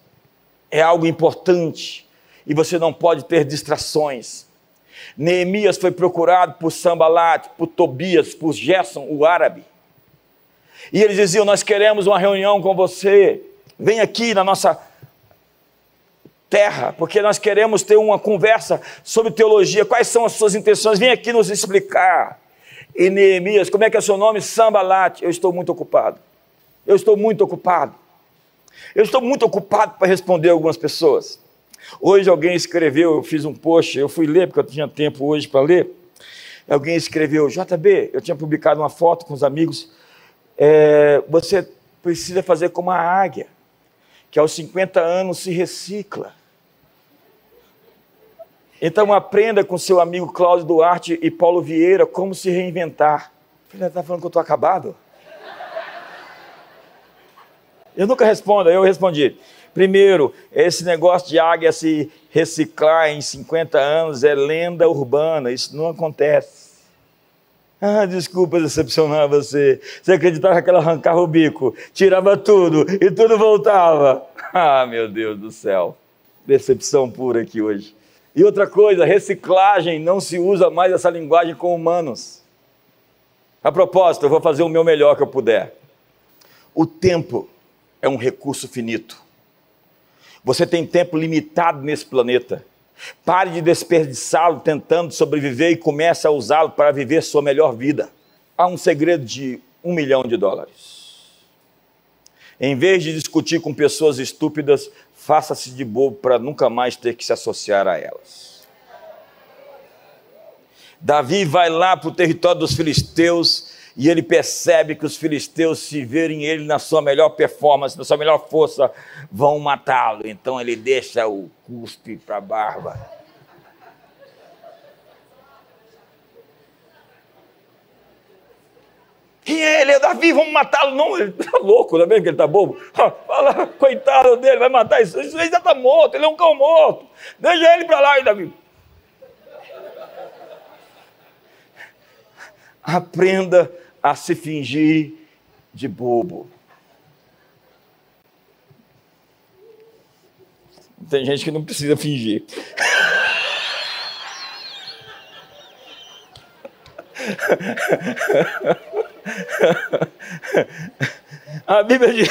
é algo importante e você não pode ter distrações. Neemias foi procurado por Sambalat, por Tobias, por Gerson, o árabe. E eles diziam: Nós queremos uma reunião com você. Vem aqui na nossa terra, porque nós queremos ter uma conversa sobre teologia. Quais são as suas intenções? Vem aqui nos explicar. E Neemias, como é que é seu nome? Sambalat. Eu estou muito ocupado. Eu estou muito ocupado. Eu estou muito ocupado para responder algumas pessoas. Hoje alguém escreveu, eu fiz um post, eu fui ler porque eu tinha tempo hoje para ler. Alguém escreveu, JB, eu tinha publicado uma foto com os amigos. É, você precisa fazer como a águia, que aos 50 anos se recicla. Então aprenda com seu amigo Cláudio Duarte e Paulo Vieira como se reinventar. Filha, está falando que eu estou acabado? Eu nunca respondo, eu respondi. Primeiro, esse negócio de águia se reciclar em 50 anos é lenda urbana, isso não acontece. Ah, desculpa decepcionar você. Você acreditava que ela arrancava o bico, tirava tudo e tudo voltava. Ah, meu Deus do céu. Decepção pura aqui hoje. E outra coisa, reciclagem, não se usa mais essa linguagem com humanos. A propósito, eu vou fazer o meu melhor que eu puder. O tempo é um recurso finito. Você tem tempo limitado nesse planeta. Pare de desperdiçá-lo tentando sobreviver e comece a usá-lo para viver sua melhor vida. Há um segredo de um milhão de dólares. Em vez de discutir com pessoas estúpidas, faça-se de bobo para nunca mais ter que se associar a elas. Davi vai lá para o território dos filisteus e ele percebe que os filisteus, se verem ele na sua melhor performance, na sua melhor força, vão matá-lo. Então ele deixa o cuspe para a barba. É ele? É Davi, vamos matá-lo. Não, ele está louco, é mesmo que ele está bobo? Fala, coitado dele, vai matar isso. Isso já está morto, ele é um cão morto. Deixa ele para lá, Davi. Aprenda a se fingir de bobo. Tem gente que não precisa fingir. A Bíblia, diz,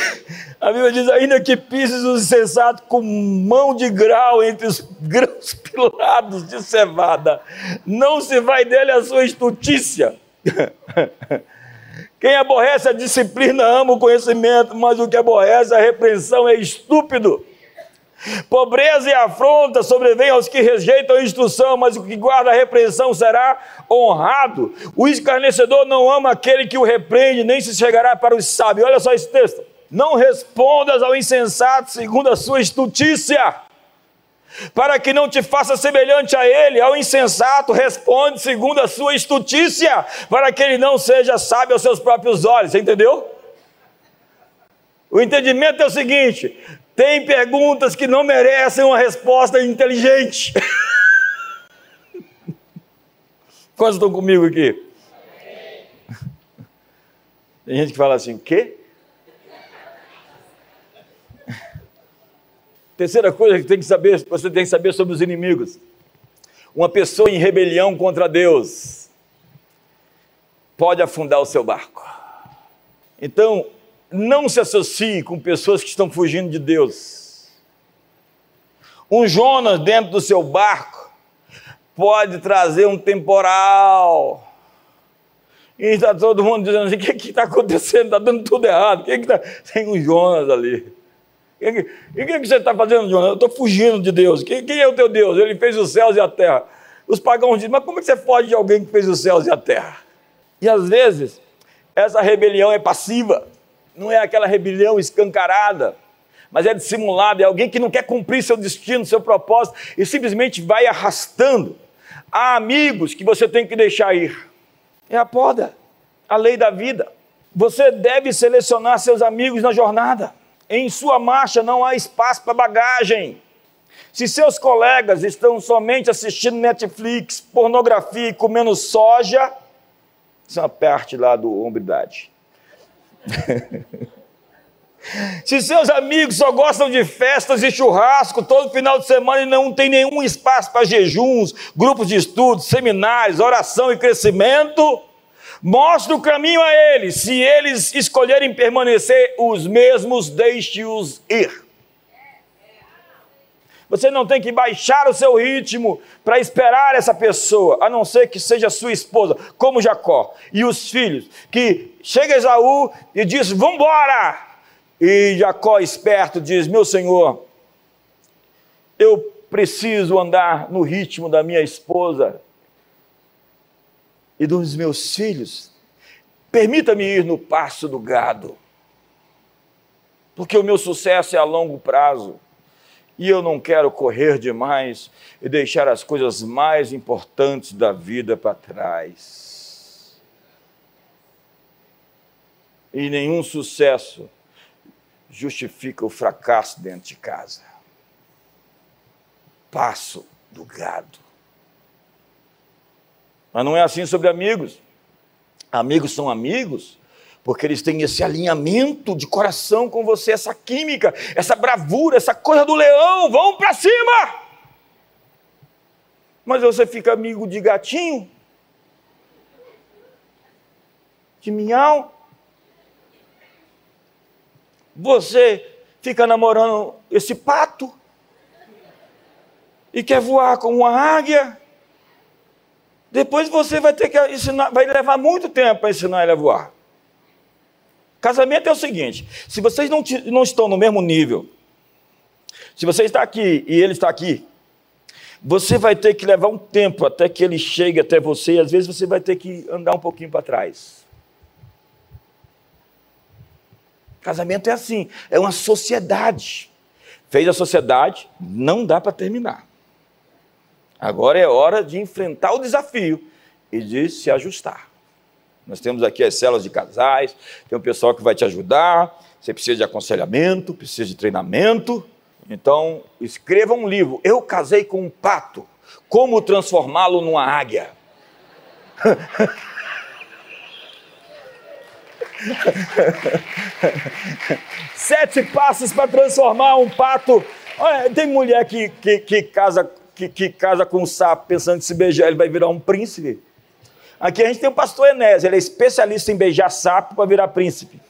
a Bíblia diz: ainda que pises o insensato com mão de grau entre os grãos pilados de cevada, não se vai dele a sua estutícia. Quem aborrece a disciplina ama o conhecimento, mas o que aborrece a repreensão é estúpido. Pobreza e afronta sobrevêm aos que rejeitam a instrução, mas o que guarda a repreensão será honrado. O escarnecedor não ama aquele que o repreende, nem se chegará para os sábios. Olha só esse texto. Não respondas ao insensato segundo a sua estutícia para que não te faça semelhante a ele, ao insensato, responde segundo a sua estutícia, para que ele não seja sábio aos seus próprios olhos, Você entendeu? O entendimento é o seguinte: tem perguntas que não merecem uma resposta inteligente. Quantos estão comigo aqui? Tem gente que fala assim, quê? Terceira coisa que tem que saber, você tem que saber sobre os inimigos. Uma pessoa em rebelião contra Deus pode afundar o seu barco. Então, não se associe com pessoas que estão fugindo de Deus. Um Jonas dentro do seu barco pode trazer um temporal. E está todo mundo dizendo assim: o que está acontecendo? Está dando tudo errado. O que está. Tem um Jonas ali. E o que, que, você está fazendo, Jonas? Eu estou fugindo de Deus. Quem, quem, é o teu Deus? Ele fez os céus e a terra. Os pagãos dizem: Mas como é que você foge de alguém que fez os céus e a terra? E às vezes, essa rebelião é passiva, não é aquela rebelião escancarada, mas é dissimulada. É alguém que não quer cumprir seu destino, seu propósito e simplesmente vai arrastando. Há amigos que você tem que deixar ir. É a poda, a lei da vida. Você deve selecionar seus amigos na jornada. Em sua marcha não há espaço para bagagem. Se seus colegas estão somente assistindo Netflix, pornografia e comendo soja, isso é uma parte lá do hombridade. Se seus amigos só gostam de festas e churrasco todo final de semana e não tem nenhum espaço para jejuns, grupos de estudos, seminários, oração e crescimento, Mostre o caminho a eles. Se eles escolherem permanecer os mesmos, deixe-os ir. Você não tem que baixar o seu ritmo para esperar essa pessoa, a não ser que seja sua esposa, como Jacó. E os filhos, que chega Esaú e diz: Vambora! E Jacó, esperto, diz: Meu senhor, eu preciso andar no ritmo da minha esposa e dos meus filhos, permita-me ir no passo do gado, porque o meu sucesso é a longo prazo e eu não quero correr demais e deixar as coisas mais importantes da vida para trás. E nenhum sucesso justifica o fracasso dentro de casa. Passo do gado. Mas não é assim sobre amigos. Amigos são amigos porque eles têm esse alinhamento de coração com você, essa química, essa bravura, essa coisa do leão, vão para cima! Mas você fica amigo de gatinho, de minhão, você fica namorando esse pato e quer voar como uma águia. Depois você vai ter que ensinar, vai levar muito tempo para ensinar ele a voar. Casamento é o seguinte: se vocês não, não estão no mesmo nível, se você está aqui e ele está aqui, você vai ter que levar um tempo até que ele chegue até você, e às vezes você vai ter que andar um pouquinho para trás. Casamento é assim, é uma sociedade. Fez a sociedade, não dá para terminar. Agora é hora de enfrentar o desafio e de se ajustar. Nós temos aqui as celas de casais, tem um pessoal que vai te ajudar. Você precisa de aconselhamento, precisa de treinamento. Então, escreva um livro. Eu casei com um pato. Como transformá-lo numa águia? Sete passos para transformar um pato. Olha, tem mulher que, que, que casa que, que casa com um sapo pensando em se beijar, ele vai virar um príncipe. Aqui a gente tem o pastor Enésio, ele é especialista em beijar sapo para virar príncipe.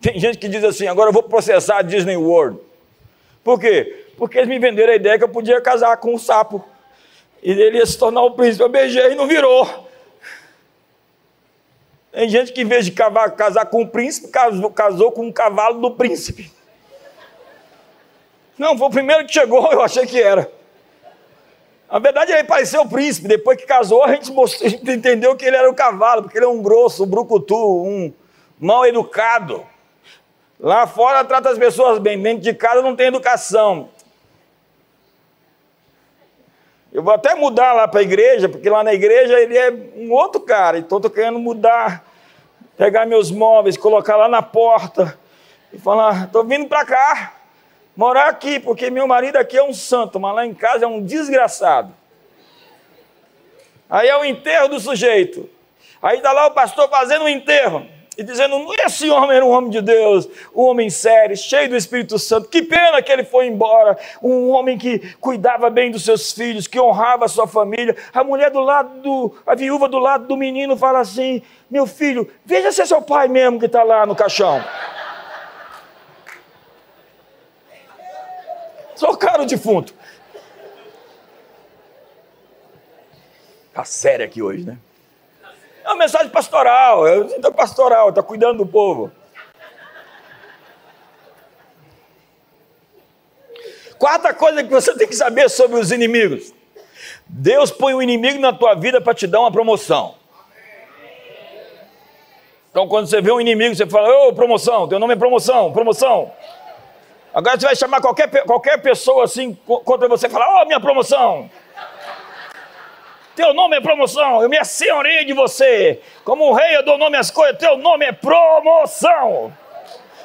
Tem gente que diz assim: agora eu vou processar a Disney World. Por quê? Porque eles me venderam a ideia que eu podia casar com um sapo. E ele ia se tornar o príncipe. Eu beijei e não virou. Tem gente que, em vez de casar com um príncipe, casou, casou com um cavalo do príncipe. Não, foi o primeiro que chegou, eu achei que era. Na verdade, ele pareceu o príncipe. Depois que casou, a gente, mostrou, a gente entendeu que ele era o cavalo, porque ele é um grosso, um brucutu, um mal educado. Lá fora trata as pessoas bem, dentro de casa não tem educação. Eu vou até mudar lá para a igreja, porque lá na igreja ele é um outro cara, então estou querendo mudar, pegar meus móveis, colocar lá na porta e falar: estou vindo para cá morar aqui, porque meu marido aqui é um santo, mas lá em casa é um desgraçado. Aí é o enterro do sujeito. Aí está lá o pastor fazendo um enterro e dizendo: esse homem era um homem de Deus, um homem sério, cheio do Espírito Santo. Que pena que ele foi embora. Um homem que cuidava bem dos seus filhos, que honrava a sua família. A mulher do lado do, a viúva do lado do menino fala assim: meu filho, veja se é seu pai mesmo que está lá no caixão. Sou caro defunto. Está sério aqui hoje, né? É uma mensagem pastoral, é uma pastoral, está cuidando do povo. Quarta coisa que você tem que saber sobre os inimigos. Deus põe o um inimigo na tua vida para te dar uma promoção. Então, quando você vê um inimigo, você fala: Ô, oh, promoção, teu nome é promoção, promoção. Agora você vai chamar qualquer, qualquer pessoa assim contra você e falar: Ô, oh, minha promoção. Teu nome é promoção, eu me assenhorei de você. Como o rei, eu dou nome às coisas, teu nome é promoção.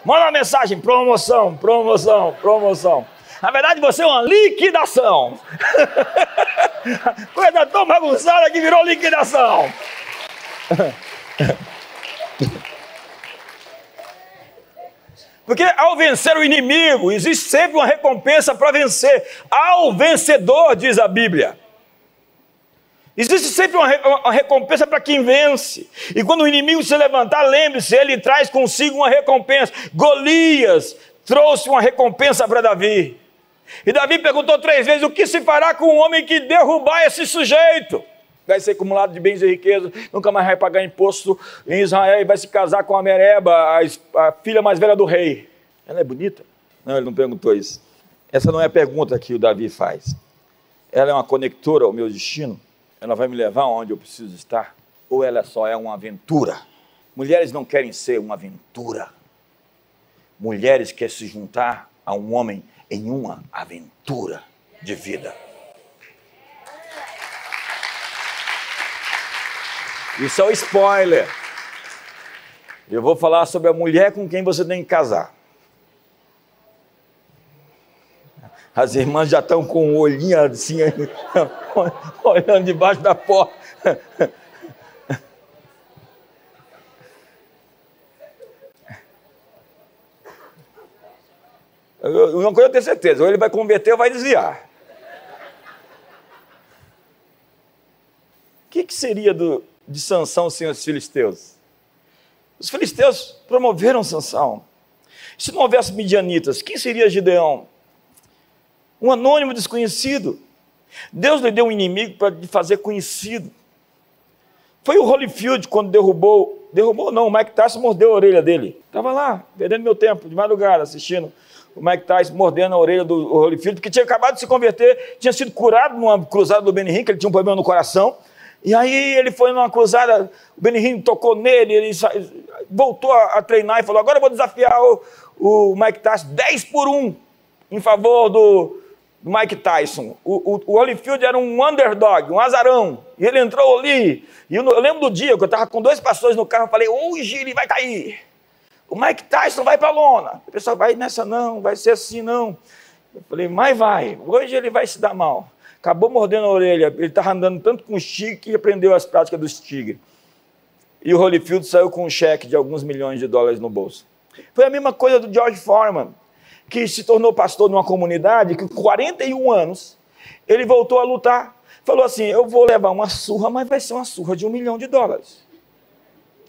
Manda uma mensagem: promoção, promoção, promoção. Na verdade, você é uma liquidação. Coisa tão bagunçada que virou liquidação. Porque ao vencer o inimigo, existe sempre uma recompensa para vencer. Ao vencedor, diz a Bíblia. Existe sempre uma, uma recompensa para quem vence. E quando o inimigo se levantar, lembre-se, ele traz consigo uma recompensa. Golias trouxe uma recompensa para Davi. E Davi perguntou três vezes: o que se fará com um homem que derrubar esse sujeito? Vai ser acumulado de bens e riquezas, nunca mais vai pagar imposto em Israel e vai se casar com a Mereba, a, a filha mais velha do rei. Ela é bonita? Não, ele não perguntou isso. Essa não é a pergunta que o Davi faz. Ela é uma conectora ao meu destino? ela vai me levar onde eu preciso estar? Ou ela só é uma aventura? Mulheres não querem ser uma aventura. Mulheres querem se juntar a um homem em uma aventura de vida. Isso é o spoiler. Eu vou falar sobre a mulher com quem você tem que casar. As irmãs já estão com o olhinho assim, olhando debaixo da porta. Uma coisa eu tenho certeza, ou ele vai converter ou vai desviar. O que, que seria do, de Sansão sem os filisteus? Os filisteus promoveram Sansão. Se não houvesse midianitas, quem seria Gideão? Um anônimo desconhecido. Deus lhe deu um inimigo para lhe fazer conhecido. Foi o Holyfield quando derrubou, derrubou não, o Mike Tyson mordeu a orelha dele. Estava lá, perdendo meu tempo, de madrugada, assistindo o Mike Tyson mordendo a orelha do Holyfield, que tinha acabado de se converter, tinha sido curado numa cruzada do Benny que ele tinha um problema no coração. E aí ele foi numa cruzada, o Benny tocou nele, ele voltou a, a, treinar e falou: agora eu vou desafiar o, o Mike Tyson 10 por 1 em favor do, do Mike Tyson. O, o, o Holyfield era um underdog, um azarão. E ele entrou ali. E eu, eu lembro do dia que eu estava com dois pastores no carro. Eu falei: hoje ele vai cair. O Mike Tyson vai para a lona. O pessoal vai nessa não, vai ser assim não. Eu falei: mas vai. Hoje ele vai se dar mal. Acabou mordendo a orelha. Ele estava andando tanto com os tigres que aprendeu as práticas dos tigres. E o Holyfield saiu com um cheque de alguns milhões de dólares no bolso. Foi a mesma coisa do George Foreman que se tornou pastor numa comunidade, que com 41 anos, ele voltou a lutar. Falou assim: Eu vou levar uma surra, mas vai ser uma surra de um milhão de dólares.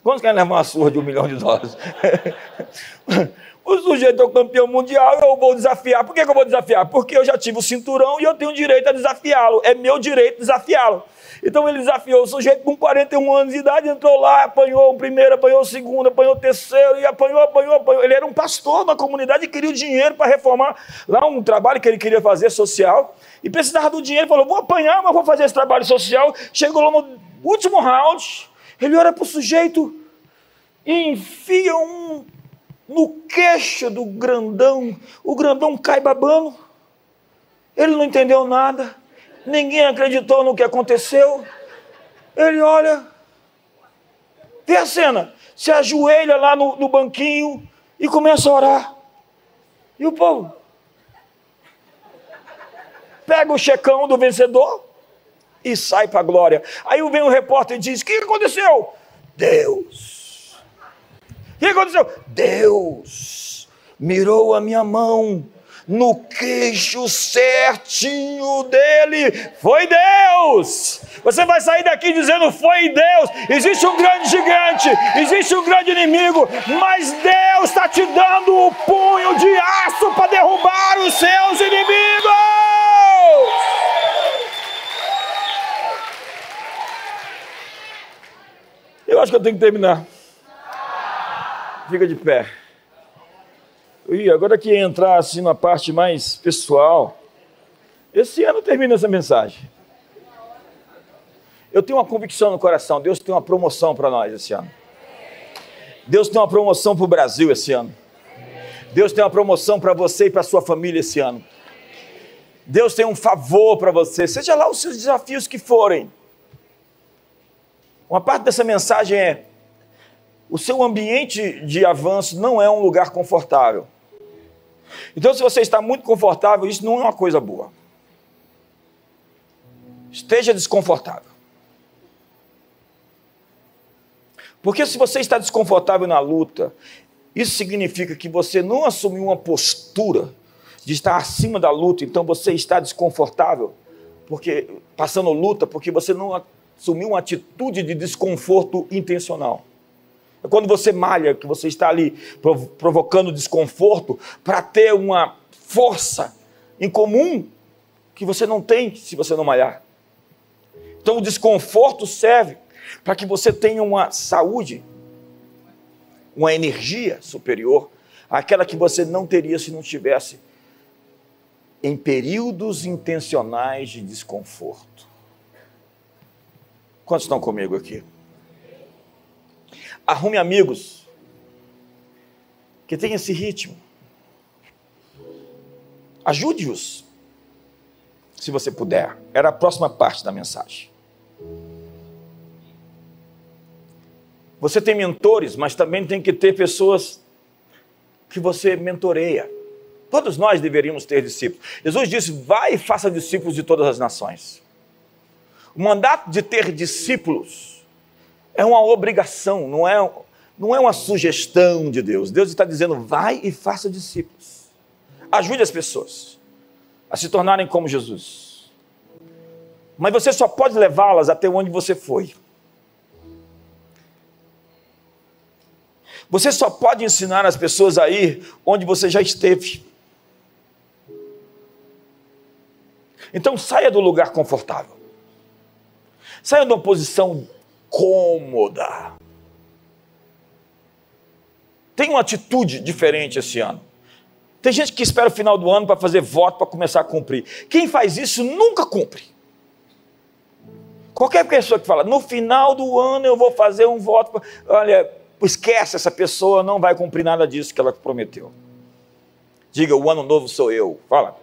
Quantos querem levar uma surra de um milhão de dólares? o sujeito é o campeão mundial, eu vou desafiar. Por que, que eu vou desafiar? Porque eu já tive o cinturão e eu tenho direito a desafiá-lo. É meu direito desafiá-lo. Então ele desafiou o sujeito com 41 anos de idade, entrou lá, apanhou o primeiro, apanhou o segundo, apanhou o terceiro, e apanhou, apanhou, apanhou. Ele era um pastor na comunidade e queria o dinheiro para reformar lá um trabalho que ele queria fazer social. E precisava do dinheiro, falou: vou apanhar, mas vou fazer esse trabalho social. Chegou lá no último round, ele olha para o sujeito e enfia um no queixo do grandão. O grandão cai babando. Ele não entendeu nada ninguém acreditou no que aconteceu. Ele olha, vê a cena, se ajoelha lá no, no banquinho e começa a orar. E o povo pega o checão do vencedor e sai para a glória. Aí vem o repórter e diz: O que aconteceu? Deus. Que aconteceu? Deus mirou a minha mão no queixo certinho dele. Foi Deus! Você vai sair daqui dizendo: Foi Deus. Existe um grande gigante, existe um grande inimigo, mas Deus está te dando o punho de aço para derrubar os seus inimigos. Eu acho que eu tenho que terminar. Fica de pé. E agora que entrar assim na parte mais pessoal, esse ano termina essa mensagem. Eu tenho uma convicção no coração, Deus tem uma promoção para nós esse ano. Deus tem uma promoção para o Brasil esse ano. Deus tem uma promoção para você e para sua família esse ano. Deus tem um favor para você, seja lá os seus desafios que forem. Uma parte dessa mensagem é: o seu ambiente de avanço não é um lugar confortável. Então, se você está muito confortável, isso não é uma coisa boa. Esteja desconfortável. Porque se você está desconfortável na luta, isso significa que você não assumiu uma postura de estar acima da luta, então você está desconfortável, porque passando luta, porque você não assumiu uma atitude de desconforto intencional. É quando você malha, que você está ali provocando desconforto para ter uma força em comum que você não tem se você não malhar. Então o desconforto serve para que você tenha uma saúde, uma energia superior àquela que você não teria se não tivesse em períodos intencionais de desconforto. Quantos estão comigo aqui? Arrume amigos que tenham esse ritmo. Ajude-os, se você puder. Era a próxima parte da mensagem. Você tem mentores, mas também tem que ter pessoas que você mentoreia. Todos nós deveríamos ter discípulos. Jesus disse: vai e faça discípulos de todas as nações. O mandato de ter discípulos é uma obrigação, não é, não é uma sugestão de Deus. Deus está dizendo: vai e faça discípulos. Ajude as pessoas a se tornarem como Jesus. Mas você só pode levá-las até onde você foi. Você só pode ensinar as pessoas a ir onde você já esteve. Então saia do lugar confortável. Saia de uma posição cômoda. Tem uma atitude diferente esse ano. Tem gente que espera o final do ano para fazer voto para começar a cumprir. Quem faz isso nunca cumpre. Qualquer pessoa que fala, no final do ano eu vou fazer um voto. Olha, esquece, essa pessoa não vai cumprir nada disso que ela prometeu. Diga, o ano novo sou eu. Fala.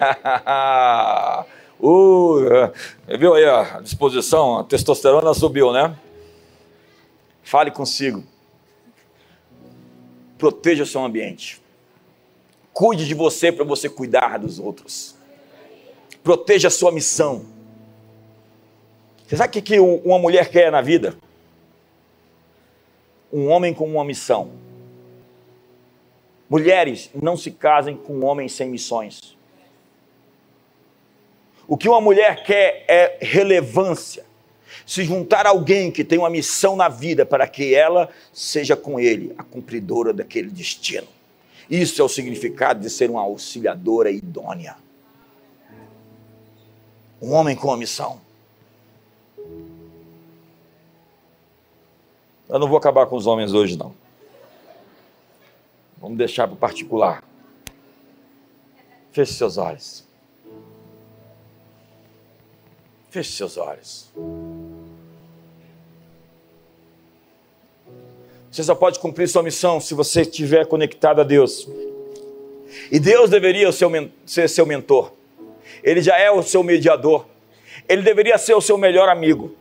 Uh, viu aí a disposição? A testosterona subiu, né? Fale consigo. Proteja o seu ambiente. Cuide de você para você cuidar dos outros. Proteja a sua missão. Você sabe o que uma mulher quer na vida? Um homem com uma missão. Mulheres, não se casem com homens sem missões. O que uma mulher quer é relevância. Se juntar a alguém que tem uma missão na vida para que ela seja com ele a cumpridora daquele destino. Isso é o significado de ser uma auxiliadora idônea. Um homem com uma missão. Eu não vou acabar com os homens hoje, não. Vamos deixar para o particular. Feche seus olhos. Feche seus olhos. Você só pode cumprir sua missão se você estiver conectado a Deus. E Deus deveria ser seu mentor. Ele já é o seu mediador. Ele deveria ser o seu melhor amigo.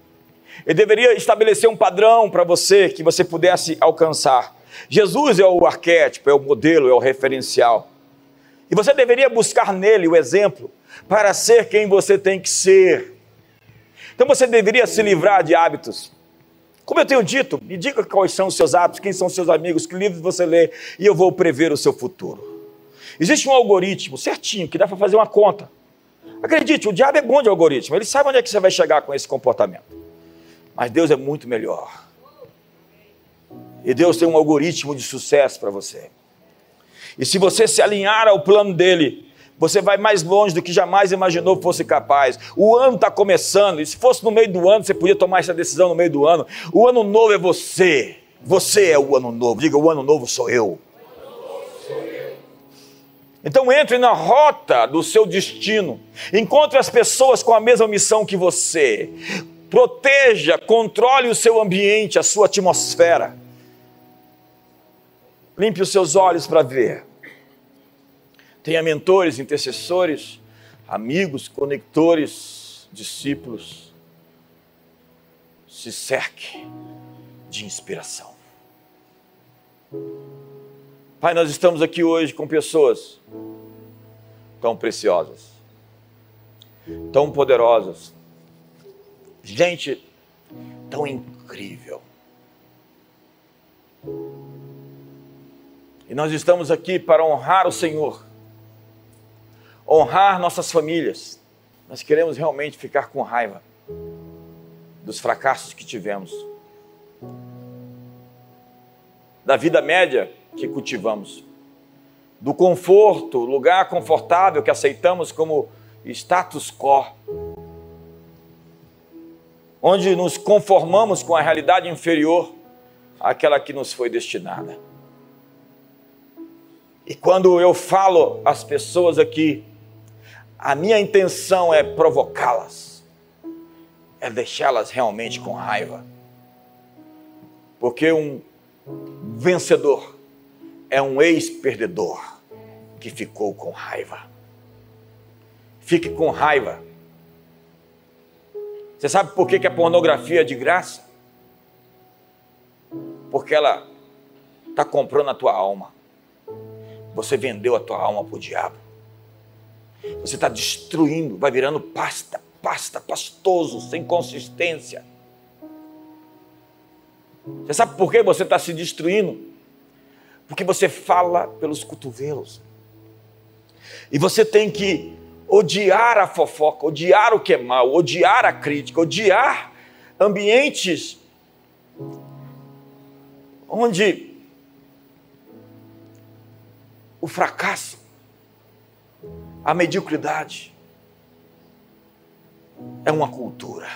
Ele deveria estabelecer um padrão para você que você pudesse alcançar. Jesus é o arquétipo, é o modelo, é o referencial. E você deveria buscar nele o exemplo para ser quem você tem que ser. Então você deveria se livrar de hábitos Como eu tenho dito, me diga quais são os seus hábitos, quem são os seus amigos, que livros você lê, e eu vou prever o seu futuro. Existe um algoritmo certinho que dá para fazer uma conta. Acredite, o diabo é bom de algoritmo, ele sabe onde é que você vai chegar com esse comportamento. Mas Deus é muito melhor. E Deus tem um algoritmo de sucesso para você. E se você se alinhar ao plano dele, você vai mais longe do que jamais imaginou que fosse capaz. O ano está começando, e se fosse no meio do ano, você podia tomar essa decisão no meio do ano. O ano novo é você. Você é o ano novo. Diga, o ano novo sou eu. Então entre na rota do seu destino. Encontre as pessoas com a mesma missão que você. Proteja, controle o seu ambiente, a sua atmosfera. Limpe os seus olhos para ver. Tenha mentores, intercessores, amigos, conectores, discípulos. Se cerque de inspiração. Pai, nós estamos aqui hoje com pessoas tão preciosas, tão poderosas, gente tão incrível. E nós estamos aqui para honrar o Senhor, honrar nossas famílias. Nós queremos realmente ficar com raiva dos fracassos que tivemos, da vida média que cultivamos, do conforto, lugar confortável que aceitamos como status quo, onde nos conformamos com a realidade inferior àquela que nos foi destinada. E quando eu falo às pessoas aqui, a minha intenção é provocá-las, é deixá-las realmente com raiva. Porque um vencedor é um ex-perdedor que ficou com raiva. Fique com raiva. Você sabe por que, a pornografia é de graça? Porque ela está comprando a tua alma. Você vendeu a tua alma para o diabo. Você está destruindo, vai virando pasta, pasta, pastoso, sem consistência. Você sabe por que você está se destruindo? porque você fala pelos cotovelos. E você tem que odiar a fofoca, odiar o que é mal, odiar a crítica, odiar ambientes onde o fracasso, a mediocridade é uma cultura.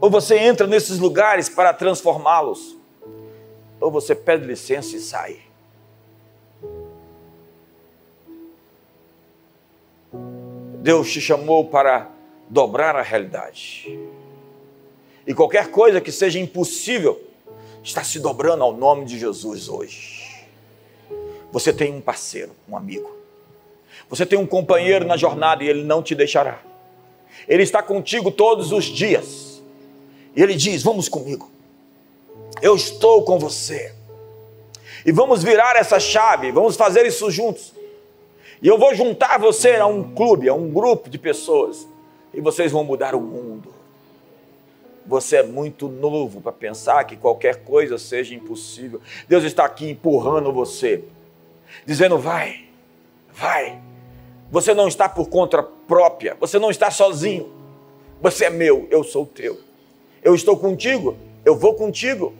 Ou você entra nesses lugares para transformá-los ou você pede licença e sai. Deus te chamou para dobrar a realidade. E qualquer coisa que seja impossível está se dobrando ao nome de Jesus hoje. Você tem um parceiro, um amigo. Você tem um companheiro na jornada e ele não te deixará. Ele está contigo todos os dias. E ele diz: Vamos comigo. Eu estou com você. E vamos virar essa chave, vamos fazer isso juntos. E eu vou juntar você a um clube, a um grupo de pessoas. E vocês vão mudar o mundo. Você é muito novo para pensar que qualquer coisa seja impossível. Deus está aqui empurrando você, dizendo: vai, vai. Você não está por conta própria, você não está sozinho. Você é meu, eu sou teu. Eu estou contigo, eu vou contigo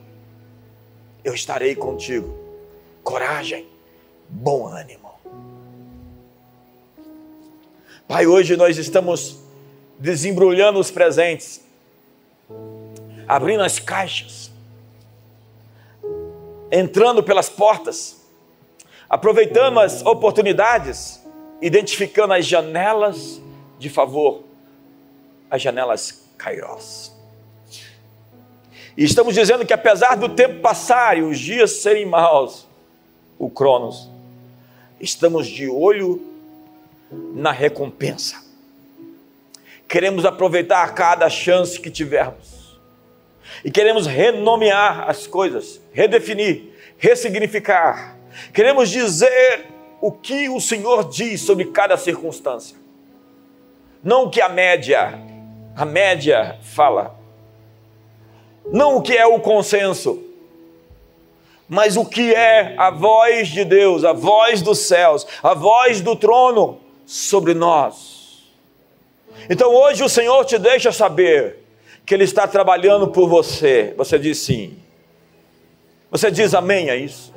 eu estarei contigo. Coragem, bom ânimo. Pai, hoje nós estamos desembrulhando os presentes, abrindo as caixas, entrando pelas portas, aproveitando as oportunidades, identificando as janelas de favor, as janelas Kairos. E estamos dizendo que apesar do tempo passar e os dias serem maus, o Cronos, estamos de olho na recompensa. Queremos aproveitar cada chance que tivermos. E queremos renomear as coisas, redefinir, ressignificar. Queremos dizer o que o Senhor diz sobre cada circunstância. Não o que a média, a média fala, não o que é o consenso, mas o que é a voz de Deus, a voz dos céus, a voz do trono sobre nós. Então hoje o Senhor te deixa saber que Ele está trabalhando por você. Você diz sim. Você diz amém a isso.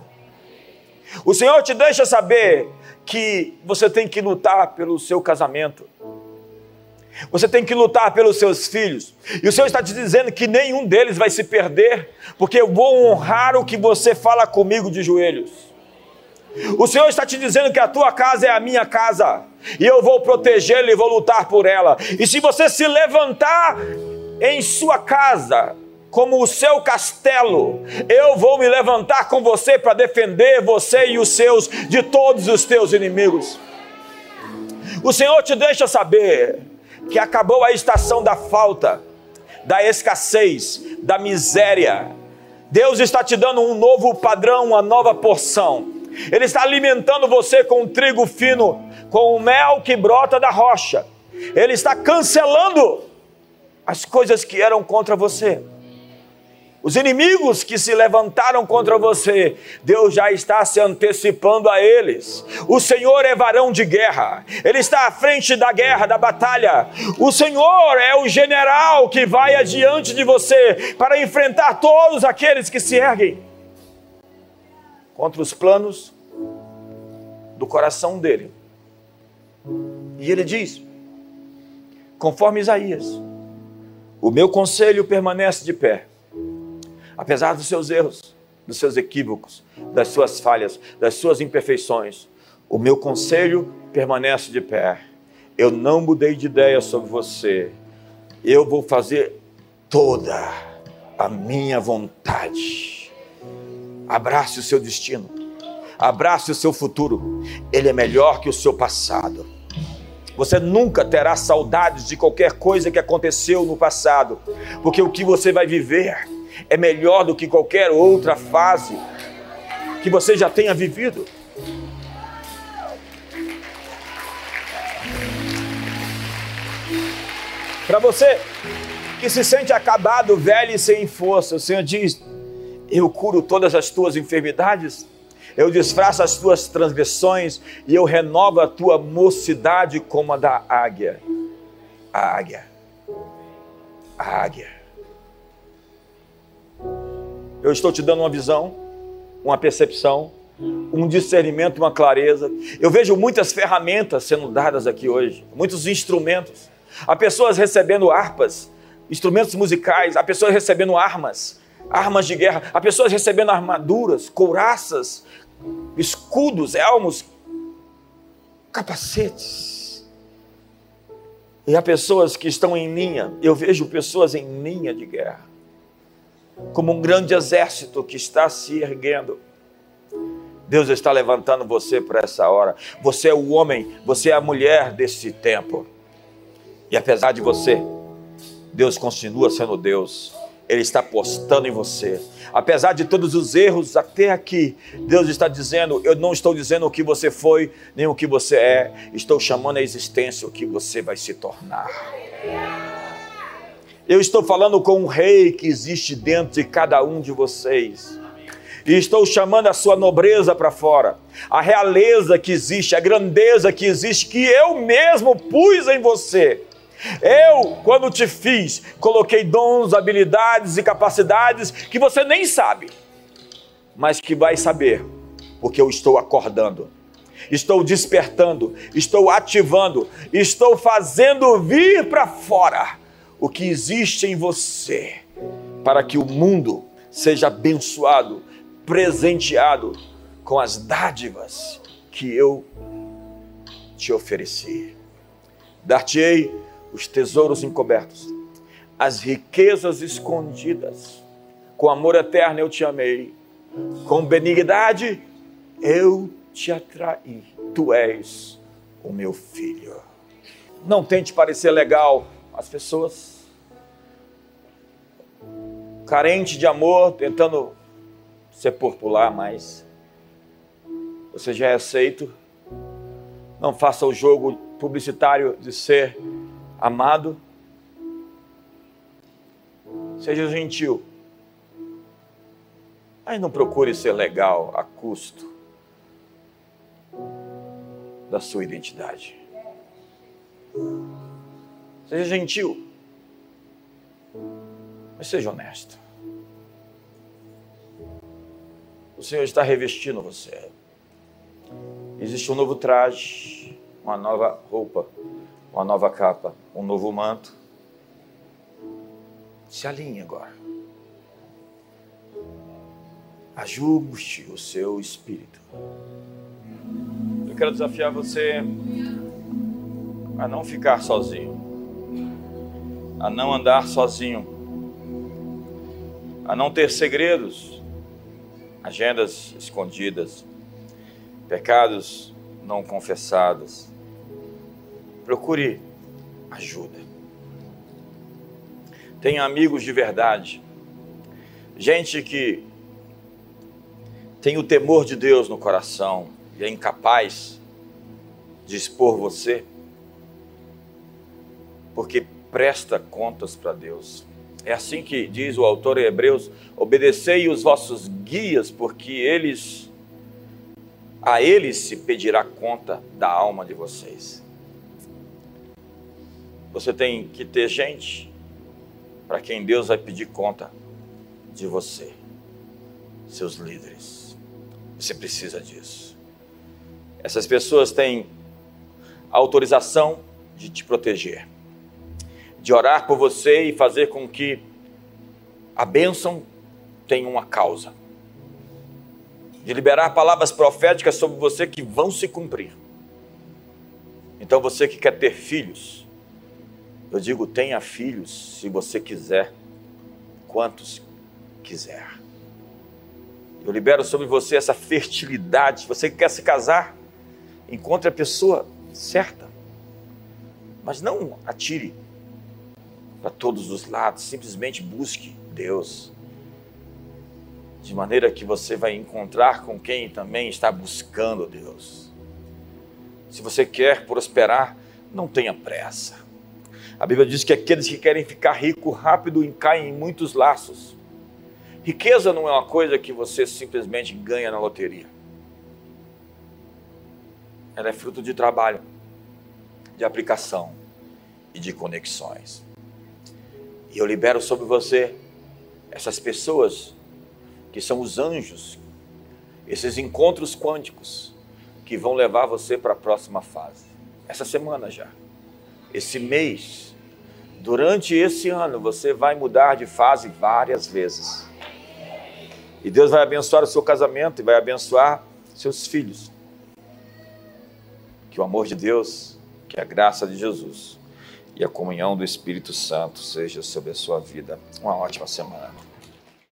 O Senhor te deixa saber que você tem que lutar pelo seu casamento. Você tem que lutar pelos seus filhos. E o Senhor está te dizendo que nenhum deles vai se perder, porque eu vou honrar o que você fala comigo de joelhos. O Senhor está te dizendo que a tua casa é a minha casa, e eu vou protegê-la e vou lutar por ela. E se você se levantar em sua casa, como o seu castelo, eu vou me levantar com você para defender você e os seus de todos os teus inimigos. O Senhor te deixa saber que acabou a estação da falta, da escassez, da miséria. Deus está te dando um novo padrão, uma nova porção. Ele está alimentando você com trigo fino, com o mel que brota da rocha. Ele está cancelando as coisas que eram contra você. Os inimigos que se levantaram contra você, Deus já está se antecipando a eles. O Senhor é varão de guerra, Ele está à frente da guerra, da batalha. O Senhor é o general que vai adiante de você para enfrentar todos aqueles que se erguem contra os planos do coração dele. E ele diz, conforme Isaías: O meu conselho permanece de pé apesar dos seus erros, dos seus equívocos, das suas falhas, das suas imperfeições, o meu conselho permanece de pé. Eu não mudei de ideia sobre você. Eu vou fazer toda a minha vontade. Abrace o seu destino. Abrace o seu futuro. Ele é melhor que o seu passado. Você nunca terá saudades de qualquer coisa que aconteceu no passado, porque o que você vai viver é melhor do que qualquer outra fase que você já tenha vivido. Para você que se sente acabado, velho e sem força, o Senhor diz: Eu curo todas as tuas enfermidades, eu disfarço as tuas transgressões e eu renovo a tua mocidade como a da águia. A águia. A águia. Eu estou te dando uma visão, uma percepção, um discernimento, uma clareza. Eu vejo muitas ferramentas sendo dadas aqui hoje, muitos instrumentos. Há pessoas recebendo harpas, instrumentos musicais, há pessoas recebendo armas, armas de guerra, há pessoas recebendo armaduras, couraças, escudos, elmos, capacetes. E há pessoas que estão em linha, eu vejo pessoas em linha de guerra como um grande exército que está se erguendo. Deus está levantando você para essa hora. Você é o homem, você é a mulher desse tempo. E apesar de você, Deus continua sendo Deus. Ele está apostando em você. Apesar de todos os erros até aqui, Deus está dizendo: Eu não estou dizendo o que você foi, nem o que você é. Estou chamando à existência o que você vai se tornar. Eu estou falando com um rei que existe dentro de cada um de vocês. E estou chamando a sua nobreza para fora, a realeza que existe, a grandeza que existe, que eu mesmo pus em você. Eu, quando te fiz, coloquei dons, habilidades e capacidades que você nem sabe, mas que vai saber, porque eu estou acordando, estou despertando, estou ativando, estou fazendo vir para fora o que existe em você para que o mundo seja abençoado, presenteado com as dádivas que eu te ofereci. Dar-te-ei os tesouros encobertos, as riquezas escondidas. Com amor eterno eu te amei, com benignidade eu te atraí. Tu és o meu filho. Não tente parecer legal as pessoas carente de amor, tentando ser popular, mas você já é aceito. Não faça o jogo publicitário de ser amado. Seja gentil. Mas não procure ser legal a custo da sua identidade. Seja gentil, mas seja honesto. O Senhor está revestindo você. Existe um novo traje, uma nova roupa, uma nova capa, um novo manto. Se alinhe agora. Ajuste o seu espírito. Eu quero desafiar você a não ficar sozinho, a não andar sozinho, a não ter segredos, agendas escondidas, pecados não confessados. Procure ajuda. Tenha amigos de verdade, gente que tem o temor de Deus no coração e é incapaz de expor você, porque presta contas para Deus. É assim que diz o autor em Hebreus: obedecei os vossos guias, porque eles a eles se pedirá conta da alma de vocês. Você tem que ter gente para quem Deus vai pedir conta de você, seus líderes. Você precisa disso. Essas pessoas têm autorização de te proteger, de orar por você e fazer com que a bênção tenha uma causa, de liberar palavras proféticas sobre você que vão se cumprir. Então você que quer ter filhos, eu digo tenha filhos se você quiser, quantos quiser. Eu libero sobre você essa fertilidade. Você que quer se casar, encontre a pessoa certa. Mas não atire para todos os lados, simplesmente busque Deus. De maneira que você vai encontrar com quem também está buscando Deus. Se você quer prosperar, não tenha pressa. A Bíblia diz que aqueles que querem ficar rico rápido caem em muitos laços. Riqueza não é uma coisa que você simplesmente ganha na loteria. Ela é fruto de trabalho, de aplicação e de conexões. E eu libero sobre você essas pessoas que são os anjos, esses encontros quânticos que vão levar você para a próxima fase. Essa semana já, esse mês, durante esse ano, você vai mudar de fase várias vezes. E Deus vai abençoar o seu casamento e vai abençoar seus filhos. Que o amor de Deus, que a graça de Jesus e a comunhão do Espírito Santo seja sobre a sua vida. Uma ótima semana.